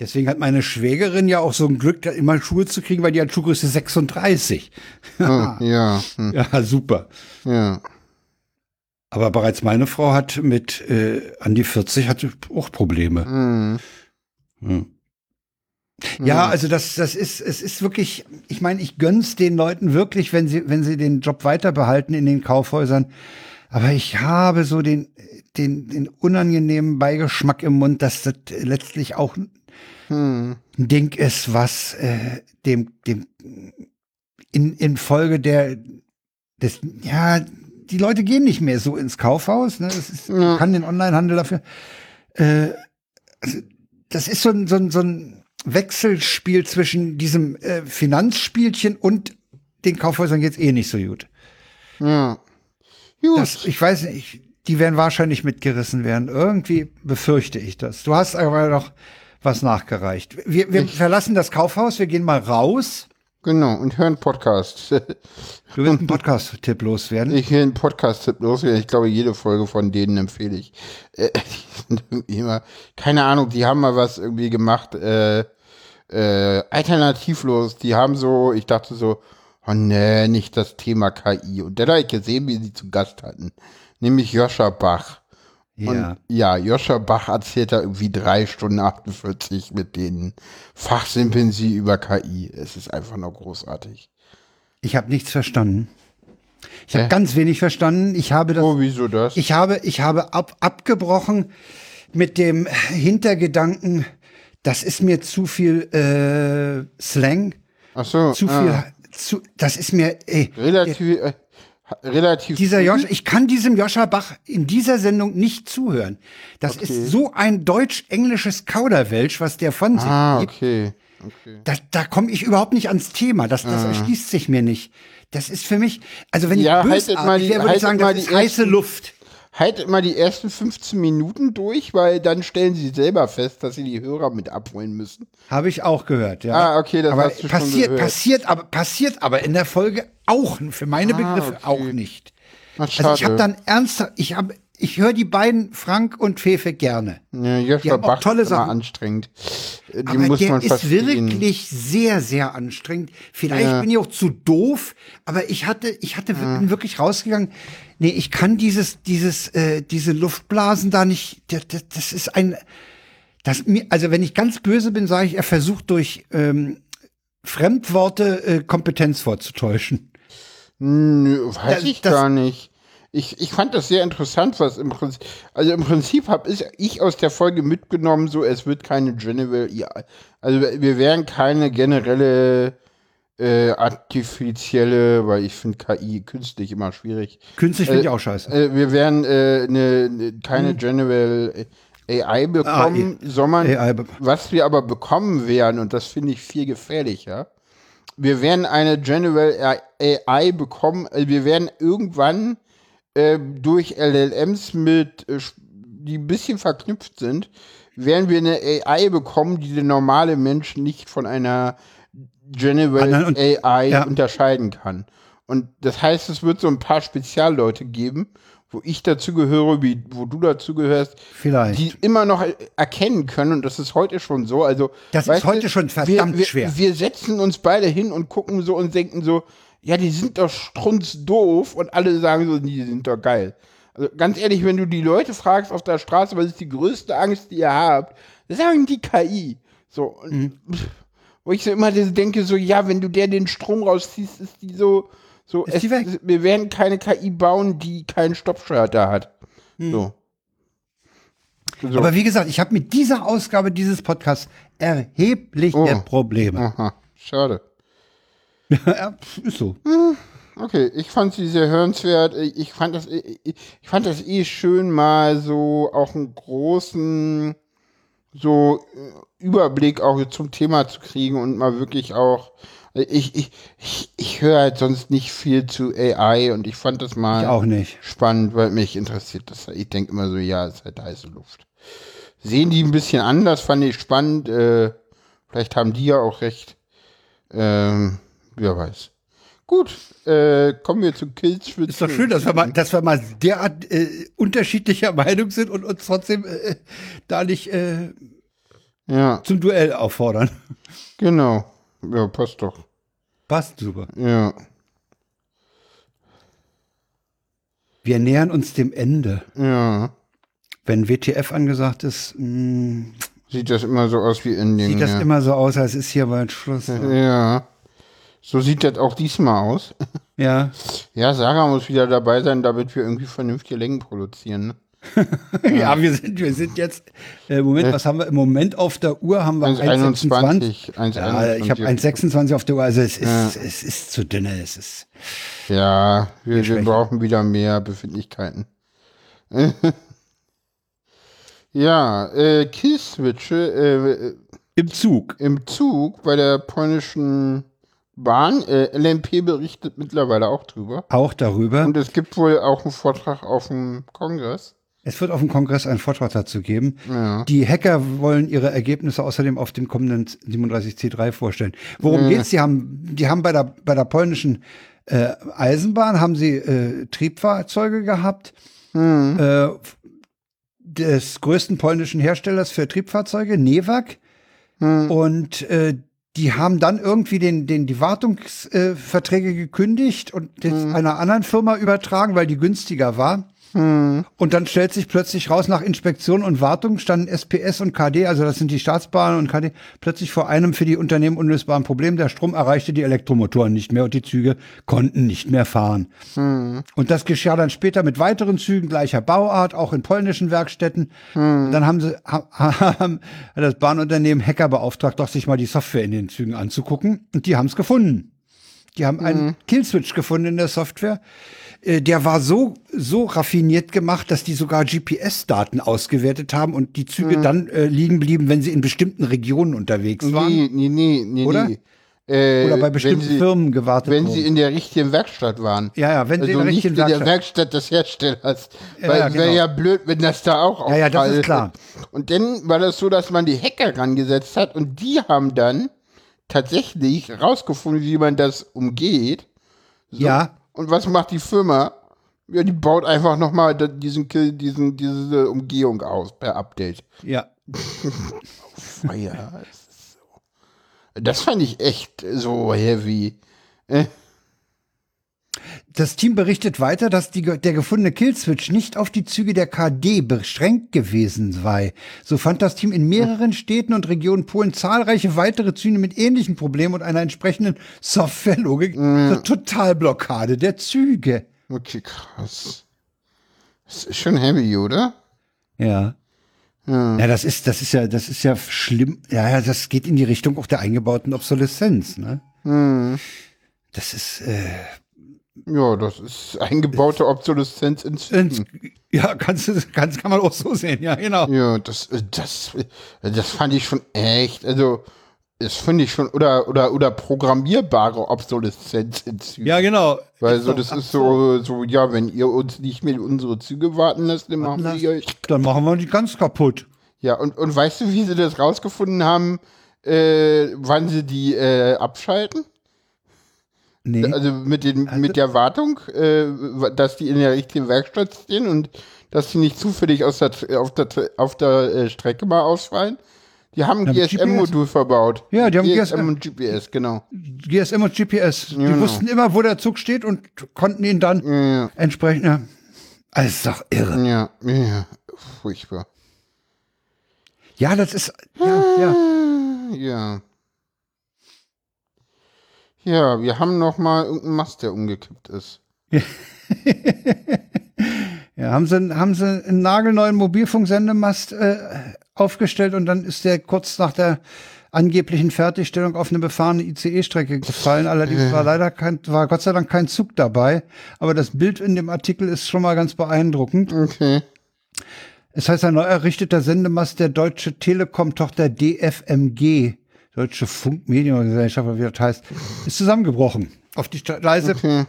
Deswegen hat meine Schwägerin ja auch so ein Glück, da immer Schuhe zu kriegen, weil die hat Schuhgröße 36. Oh, ja, hm, [laughs] Ja, super. ja. Aber bereits meine Frau hat mit äh, an die 40 hatte auch Probleme. Hm. Hm. Ja, also das, das ist, es ist wirklich, ich meine, ich gönn's den Leuten wirklich, wenn sie, wenn sie den Job weiter behalten in den Kaufhäusern. Aber ich habe so den, den, den unangenehmen Beigeschmack im Mund, dass das letztlich auch Hm. ein Ding ist, was äh, dem, dem in, in Folge der des, ja, die Leute gehen nicht mehr so ins Kaufhaus, ne? Das ist, Ja. kann den Onlinehandel dafür. Äh, also, das ist so ein, so ein, so ein Wechselspiel zwischen diesem äh, Finanzspielchen und den Kaufhäusern geht's eh nicht so gut. Ja. Gut. Das, ich weiß nicht, die werden wahrscheinlich mitgerissen werden. Irgendwie befürchte ich das. Du hast aber noch was nachgereicht. Wir, wir verlassen das Kaufhaus, wir gehen mal raus. Genau. Und hören Podcast. Du willst einen Podcast-Tipp loswerden. Ich will einen Podcast-Tipp loswerden. Ich glaube, jede Folge von denen empfehle ich. Äh, [laughs] die sind irgendwie immer, keine Ahnung, die haben mal was irgendwie gemacht, äh, äh, alternativlos. Die haben so, ich dachte so, oh nee, nicht das Thema KI. Und dann habe ich gesehen, wie sie zu Gast hatten. Nämlich Joscha Bach. Und ja. ja, Joscha Bach erzählt da irgendwie drei Stunden 48 mit denen. Fachsimpeln sie über KI. Es ist einfach nur großartig. Ich habe nichts verstanden. Ich habe ganz wenig verstanden. Ich habe das, Oh, wieso das? ich habe, ich habe ab, abgebrochen mit dem Hintergedanken, das ist mir zu viel äh, Slang, Ach so. zu ah. viel, zu, das ist mir, ey, Relativ, äh, relativ. Dieser. Josch, ich kann diesem Joscha Bach in dieser Sendung nicht zuhören. Das Okay. ist so ein deutsch-englisches Kauderwelsch, was der von sich Ah, gibt. okay. okay. Da, da komme ich überhaupt nicht ans Thema. Das, das erschließt sich mir nicht. Das ist für mich, also wenn Ja, ich bösartig die- wäre, würde ich sagen, das die ist heiße ersten- Luft. Haltet mal die ersten 15 Minuten durch, weil dann stellen sie selber fest, dass sie die Hörer mit abholen müssen. Habe ich auch gehört, ja. Ah, okay, das aber hast du schon passiert, gehört. passiert, aber passiert aber in der Folge auch, für meine Ah, Begriffe okay. auch nicht. Ach, Also ich habe dann ernsthaft, ich habe, ich höre die beiden Frank und Fefe gerne. Ja, Joshua Bach tolle ist immer Sachen. anstrengend. Die Aber muss der man ist wirklich sehr, sehr anstrengend. Vielleicht Ja. bin ich auch zu doof, aber ich hatte, ich hatte, bin wirklich rausgegangen. Nee, ich kann dieses, dieses, äh, diese Luftblasen da nicht. Das, das, das ist ein, das mir, also wenn ich ganz böse bin, sage ich, er versucht durch ähm, Fremdworte äh, Kompetenz vorzutäuschen. Nö, weiß Das- ich das- gar nicht. Ich, ich fand das sehr interessant, was im Prinzip, also im Prinzip habe ich, aus der Folge mitgenommen, so es wird keine General, also wir werden keine generelle äh, artifizielle, weil ich finde KI künstlich immer schwierig. Künstlich finde ich auch scheiße. Äh, wir werden äh, ne, ne, keine General AI bekommen, sondern AI was wir aber bekommen werden, und das finde ich viel gefährlicher, wir werden eine General AI bekommen, also wir werden irgendwann äh, durch LLMs mit, äh, die ein bisschen verknüpft sind, werden wir eine AI bekommen, die der normale Mensch nicht von einer General und- AI ja. unterscheiden kann. Und das heißt, es wird so ein paar Spezialleute geben, wo ich dazu gehöre, wie, wo du dazu gehörst, Vielleicht. die immer noch er- erkennen können, und das ist heute schon so. Also, Das ist heute du, schon verdammt wir, wir, schwer. Wir setzen uns beide hin und gucken so und denken so, ja, die sind doch strunzdoof und alle sagen so, die sind doch geil. Also ganz ehrlich, wenn du die Leute fragst auf der Straße, was ist die größte Angst, die ihr habt, sagen die KI. So, und Mhm. wo ich so immer denke, so, ja, wenn du der den Strom rausziehst, ist die so, so, Ist die weg. wir werden keine KI bauen, die keinen Stoppschalter hat. So. so. Mhm. Aber wie gesagt, ich habe mit dieser Ausgabe dieses Podcasts erhebliche Oh. Probleme. Aha, schade. Ja, ist so. Okay, ich fand sie sehr hörenswert. Ich fand das, ich fand das eh schön, mal so auch einen großen so äh, Überblick auch zum Thema zu kriegen und mal wirklich auch. Ich, ich, ich, ich höre halt sonst nicht viel zu AI und ich fand das mal Ich auch nicht. spannend, weil mich interessiert das. Ich denke immer so, ja, es ist halt heiße Luft. Sehen die ein bisschen anders, fand ich spannend. Äh, vielleicht haben die ja auch recht. Ähm, wer weiß. Gut, äh, kommen wir zu Kills für Ist doch schön, dass wir mal, dass wir mal derart äh, unterschiedlicher [laughs] Meinung sind und uns trotzdem äh, da nicht äh, Ja, zum Duell auffordern. genau. Ja, passt doch. Passt super. Ja, Wir nähern uns dem Ende. ja. Wenn WTF angesagt ist, mh, Sieht das immer so aus wie Ending. sieht das ja. immer so aus, als ist hier bald Schluss. Ja. So sieht das auch diesmal aus. Ja. [laughs] Ja, Sarah muss wieder dabei sein, damit wir irgendwie vernünftige Längen produzieren. Ne? [laughs] ja, wir sind, wir sind jetzt, äh, Moment, was haben wir im Moment auf der Uhr? Haben wir 1,26? 1,21. Ja, ich habe 1,26 auf der Uhr, also es ist, ja. es ist zu dünne, es ist. Ja, wir, wir brauchen wieder mehr Befindlichkeiten. [laughs] ja, äh, Killswitche, äh, im Zug. Im Zug bei der polnischen Bahn. Äh, LMP berichtet mittlerweile auch drüber. Auch darüber. Und es gibt wohl auch einen Vortrag auf dem Kongress. Es wird auf dem Kongress einen Vortrag dazu geben. Ja. Die Hacker wollen ihre Ergebnisse außerdem auf dem kommenden 37C3 vorstellen. Worum ja. geht's? Die haben, die haben bei der, bei der polnischen äh, Eisenbahn haben sie äh, Triebfahrzeuge gehabt. Mhm. Äh, des größten polnischen Herstellers für Triebfahrzeuge, Newag. Mhm. Und äh, die haben dann irgendwie den, den, die Wartungsverträge gekündigt und das mhm. einer anderen Firma übertragen, weil die günstiger war. Hm. Und dann stellt sich plötzlich raus, nach Inspektion und Wartung standen SPS und KD, also das sind die Staatsbahnen und KD, plötzlich vor einem für die Unternehmen unlösbaren Problem. Der Strom erreichte die Elektromotoren nicht mehr und die Züge konnten nicht mehr fahren. Hm. Und das geschah dann später mit weiteren Zügen gleicher Bauart, auch in polnischen Werkstätten. Hm. Dann haben sie, haben das Bahnunternehmen Hacker beauftragt, doch sich mal die Software in den Zügen anzugucken. Und die haben es gefunden. Die haben einen Mhm. Killswitch gefunden in der Software. Äh, Der war so, so raffiniert gemacht, dass die sogar GPS-Daten ausgewertet haben und die Züge Mhm. dann äh, liegen blieben, wenn sie in bestimmten Regionen unterwegs waren. Nee, nee, nee, nee, Oder? nee. Äh, Oder bei bestimmten sie, Firmen gewartet Wenn wurden. sie in der richtigen Werkstatt waren. ja, ja, wenn sie Also in der nicht richtigen in der Werkstatt. Werkstatt des Herstellers. Ja, Weil ja, es wäre genau. ja blöd, wenn das da auch Ja, ja, das ist klar. Und dann war das so, dass man die Hacker rangesetzt hat und die haben dann tatsächlich rausgefunden, wie man das umgeht. So. Ja, Und was macht die Firma? Ja, die baut einfach nochmal diesen, diesen, diese Umgehung aus per Update. ja. [laughs] Feier. das fand ich echt so heavy. Das Team berichtet weiter, dass die, der gefundene Killswitch nicht auf die Züge der KD beschränkt gewesen sei. So fand das Team in mehreren Städten und Regionen Polen zahlreiche weitere Züge mit ähnlichen Problemen und einer entsprechenden Softwarelogik zur Totalblockade der Züge. Okay, krass. Das ist schon heavy, oder? Ja. Ja. Ja, das ist, das ist ja, das ist ja schlimm. Ja, ja, das geht in die Richtung auch der eingebauten Obsoleszenz, ne? Hm. Das ist, äh, Ja, das ist eingebaute Obsoleszenz ins ja, kannst kannst, kann man auch so sehen, ja, genau. Ja, das, das, das fand ich schon echt, also, das finde ich schon, oder, oder, oder programmierbare Obsoleszenz in Zügen. Ja, genau. Weil so, das ist so, so, ja, wenn ihr uns nicht mehr unsere Züge warten lasst, dann machen wir euch. Dann machen wir die ganz kaputt. Ja, und, und weißt du, wie sie das rausgefunden haben, äh, wann sie die äh, abschalten? Nee. Also mit, den, mit der Wartung, äh, dass die in der richtigen Werkstatt stehen und dass die nicht zufällig aus der, auf der, auf der äh, Strecke mal ausfallen. Die haben ein GSM-Modul verbaut. Ja, die haben GSM GSM. und GPS, genau. GSM und GPS. Die Genau. wussten immer, wo der Zug steht und konnten ihn dann Ja, entsprechend. Ja. Also, ist doch irre. ja, ja, furchtbar. Ja, das ist. Ja, ja. Ja. Ja, wir haben noch mal irgendeinen Mast, der umgekippt ist. [laughs] Ja, haben sie, haben sie einen nagelneuen Mobilfunksendemast äh, aufgestellt und dann ist der kurz nach der angeblichen Fertigstellung auf eine befahrene ICE-Strecke gefallen. Allerdings war leider kein, war Gott sei Dank kein Zug dabei. Aber das Bild in dem Artikel ist schon mal ganz beeindruckend. Okay. Es heißt, ein neu errichteter Sendemast der Deutsche Telekom-Tochter DFMG, Deutsche Funkmediengesellschaft, oder wie das heißt, ist zusammengebrochen. Auf die Gleise Okay.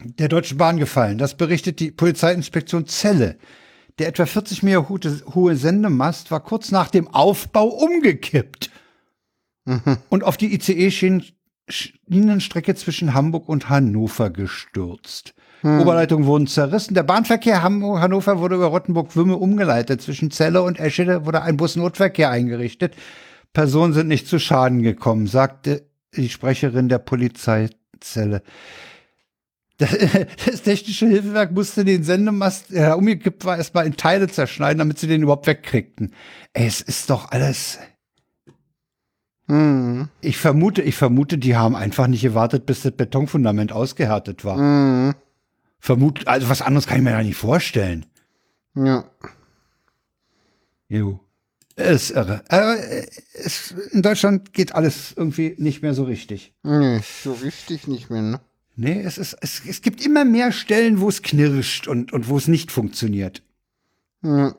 der Deutschen Bahn gefallen. Das berichtet die Polizeiinspektion Celle. Der etwa 40 Meter hohe- Sendemast war kurz nach dem Aufbau umgekippt und auf die ICE-Schienenstrecke zwischen Hamburg und Hannover gestürzt. Oberleitungen wurden zerrissen. Der Bahnverkehr Hamburg Hannover wurde über Rottenburg-Wümme umgeleitet. Zwischen Celle und Eschede wurde ein Busnotverkehr eingerichtet. Personen sind nicht zu Schaden gekommen, sagte die Sprecherin der Polizeizelle. Das, [laughs] das technische Hilfewerk musste den Sendemast, der umgekippt war, erstmal in Teile zerschneiden, damit sie den überhaupt wegkriegten. Ey, es ist doch alles. Mhm. Ich vermute, ich vermute, die haben einfach nicht gewartet, bis das Betonfundament ausgehärtet war. Mhm. Vermut, also was anderes kann ich mir da nicht vorstellen. Ja. Jo. Ist irre. Äh, es, in Deutschland geht alles irgendwie nicht mehr so richtig. Nee, so richtig nicht mehr, ne? Nee, es, ist, es, es gibt immer mehr Stellen, wo es knirscht und, und wo es nicht funktioniert. Ja.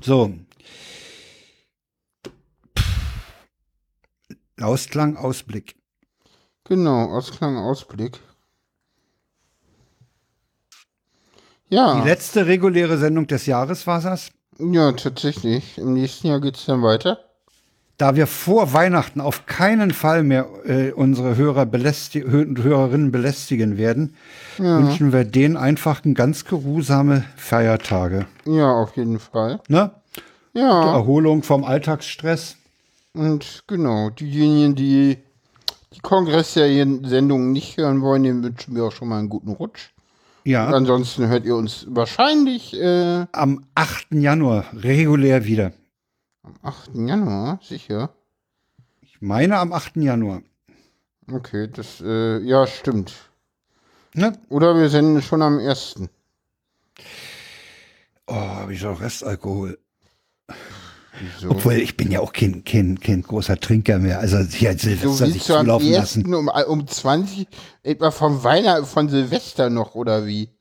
So. Ausklang, Ausblick. Genau, Ausklang, Ausblick. Ja, Die letzte reguläre Sendung des Jahres war das. ja, tatsächlich. Im nächsten Jahr geht's dann weiter. Da wir vor Weihnachten auf keinen Fall mehr äh, unsere Hörer belästi Hö- Hörerinnen belästigen werden, wünschen wir denen einfach ein ganz geruhsame Feiertage. Ja, auf jeden Fall. Ne? Ja, Erholung vom Alltagsstress. und genau, diejenigen, die die Kongressserien-Sendungen nicht hören wollen, denen wünschen wir auch schon mal einen guten Rutsch. Ja. Ansonsten hört ihr uns wahrscheinlich äh, Am 8. Januar regulär wieder. am 8. Januar, sicher. Ich meine am 8. Januar. Okay, das, äh, ja, stimmt. Ne? Oder wir senden schon am 1. Oh, habe ich auch Restalkohol. Wieso? Obwohl, ich bin ja auch kein, kein, kein großer Trinker mehr. Also hier als So Silvester sich du am zulaufen 1. lassen. um, um 20, etwa vom Weihnachten, von Silvester noch, oder wie?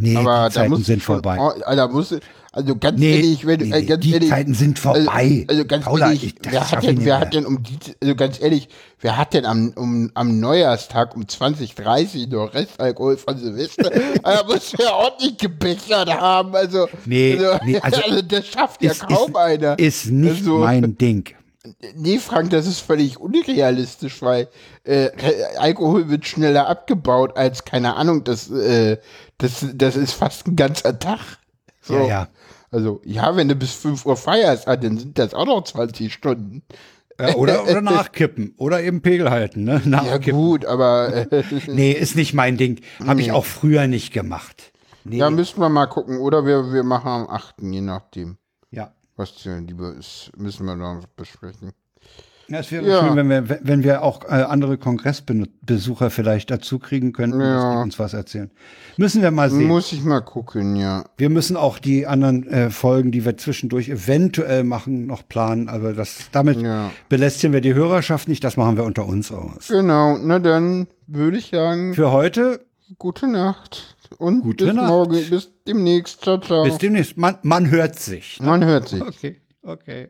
Nee, Aber die Zeiten musst sind vorbei. oh, Alter, musst also ganz Nee, ehrlich, wenn, nee, äh, ganz die ehrlich, Zeiten sind vorbei. Also, also ganz Paula, ehrlich, ich- wer hat denn, wer mehr. hat denn um die, also ganz ehrlich, wer hat denn am, um, am Neujahrstag um 2030 noch Restalkohol von Silvester? [laughs] also muss ja ordentlich gebechert haben, also, Nee, also, nee, also [laughs] das schafft ja Ist, kaum ist, einer. ist nicht Also- mein Ding. Nee, Frank, das ist völlig unrealistisch, weil äh, Alkohol wird schneller abgebaut als, keine Ahnung, das, äh, das, das ist fast ein ganzer Tag. So. Ja, ja. Also, ja, wenn du bis 5 Uhr feierst, ah, dann sind das auch noch 20 Stunden. Ja, oder, [laughs] oder nachkippen. Oder eben Pegel halten, ne? Ja, Nachkippen. gut, aber äh, [laughs] Nee, ist nicht mein Ding. Habe ich auch früher nicht gemacht. Nee. da müssen wir mal gucken. Oder wir, wir machen am 8., je nachdem. ja. Was dir lieber ist, müssen wir noch besprechen. Ja, Es wäre Ja. schön, wenn wir, wenn wir auch äh, andere Kongressbesucher vielleicht dazu kriegen könnten, Ja. die uns was erzählen. Müssen wir mal sehen. Muss ich mal gucken, ja. wir müssen auch die anderen äh, Folgen, die wir zwischendurch eventuell machen, noch planen. Aber das, damit Ja. belästigen wir die Hörerschaft nicht. Das machen wir unter uns aus. Genau, na dann würde ich sagen, Für heute, gute Nacht. Und Gute bis Nacht. morgen, bis demnächst. Ciao, ciao. bis demnächst. Man, man hört sich. Man hört sich. Okay, okay.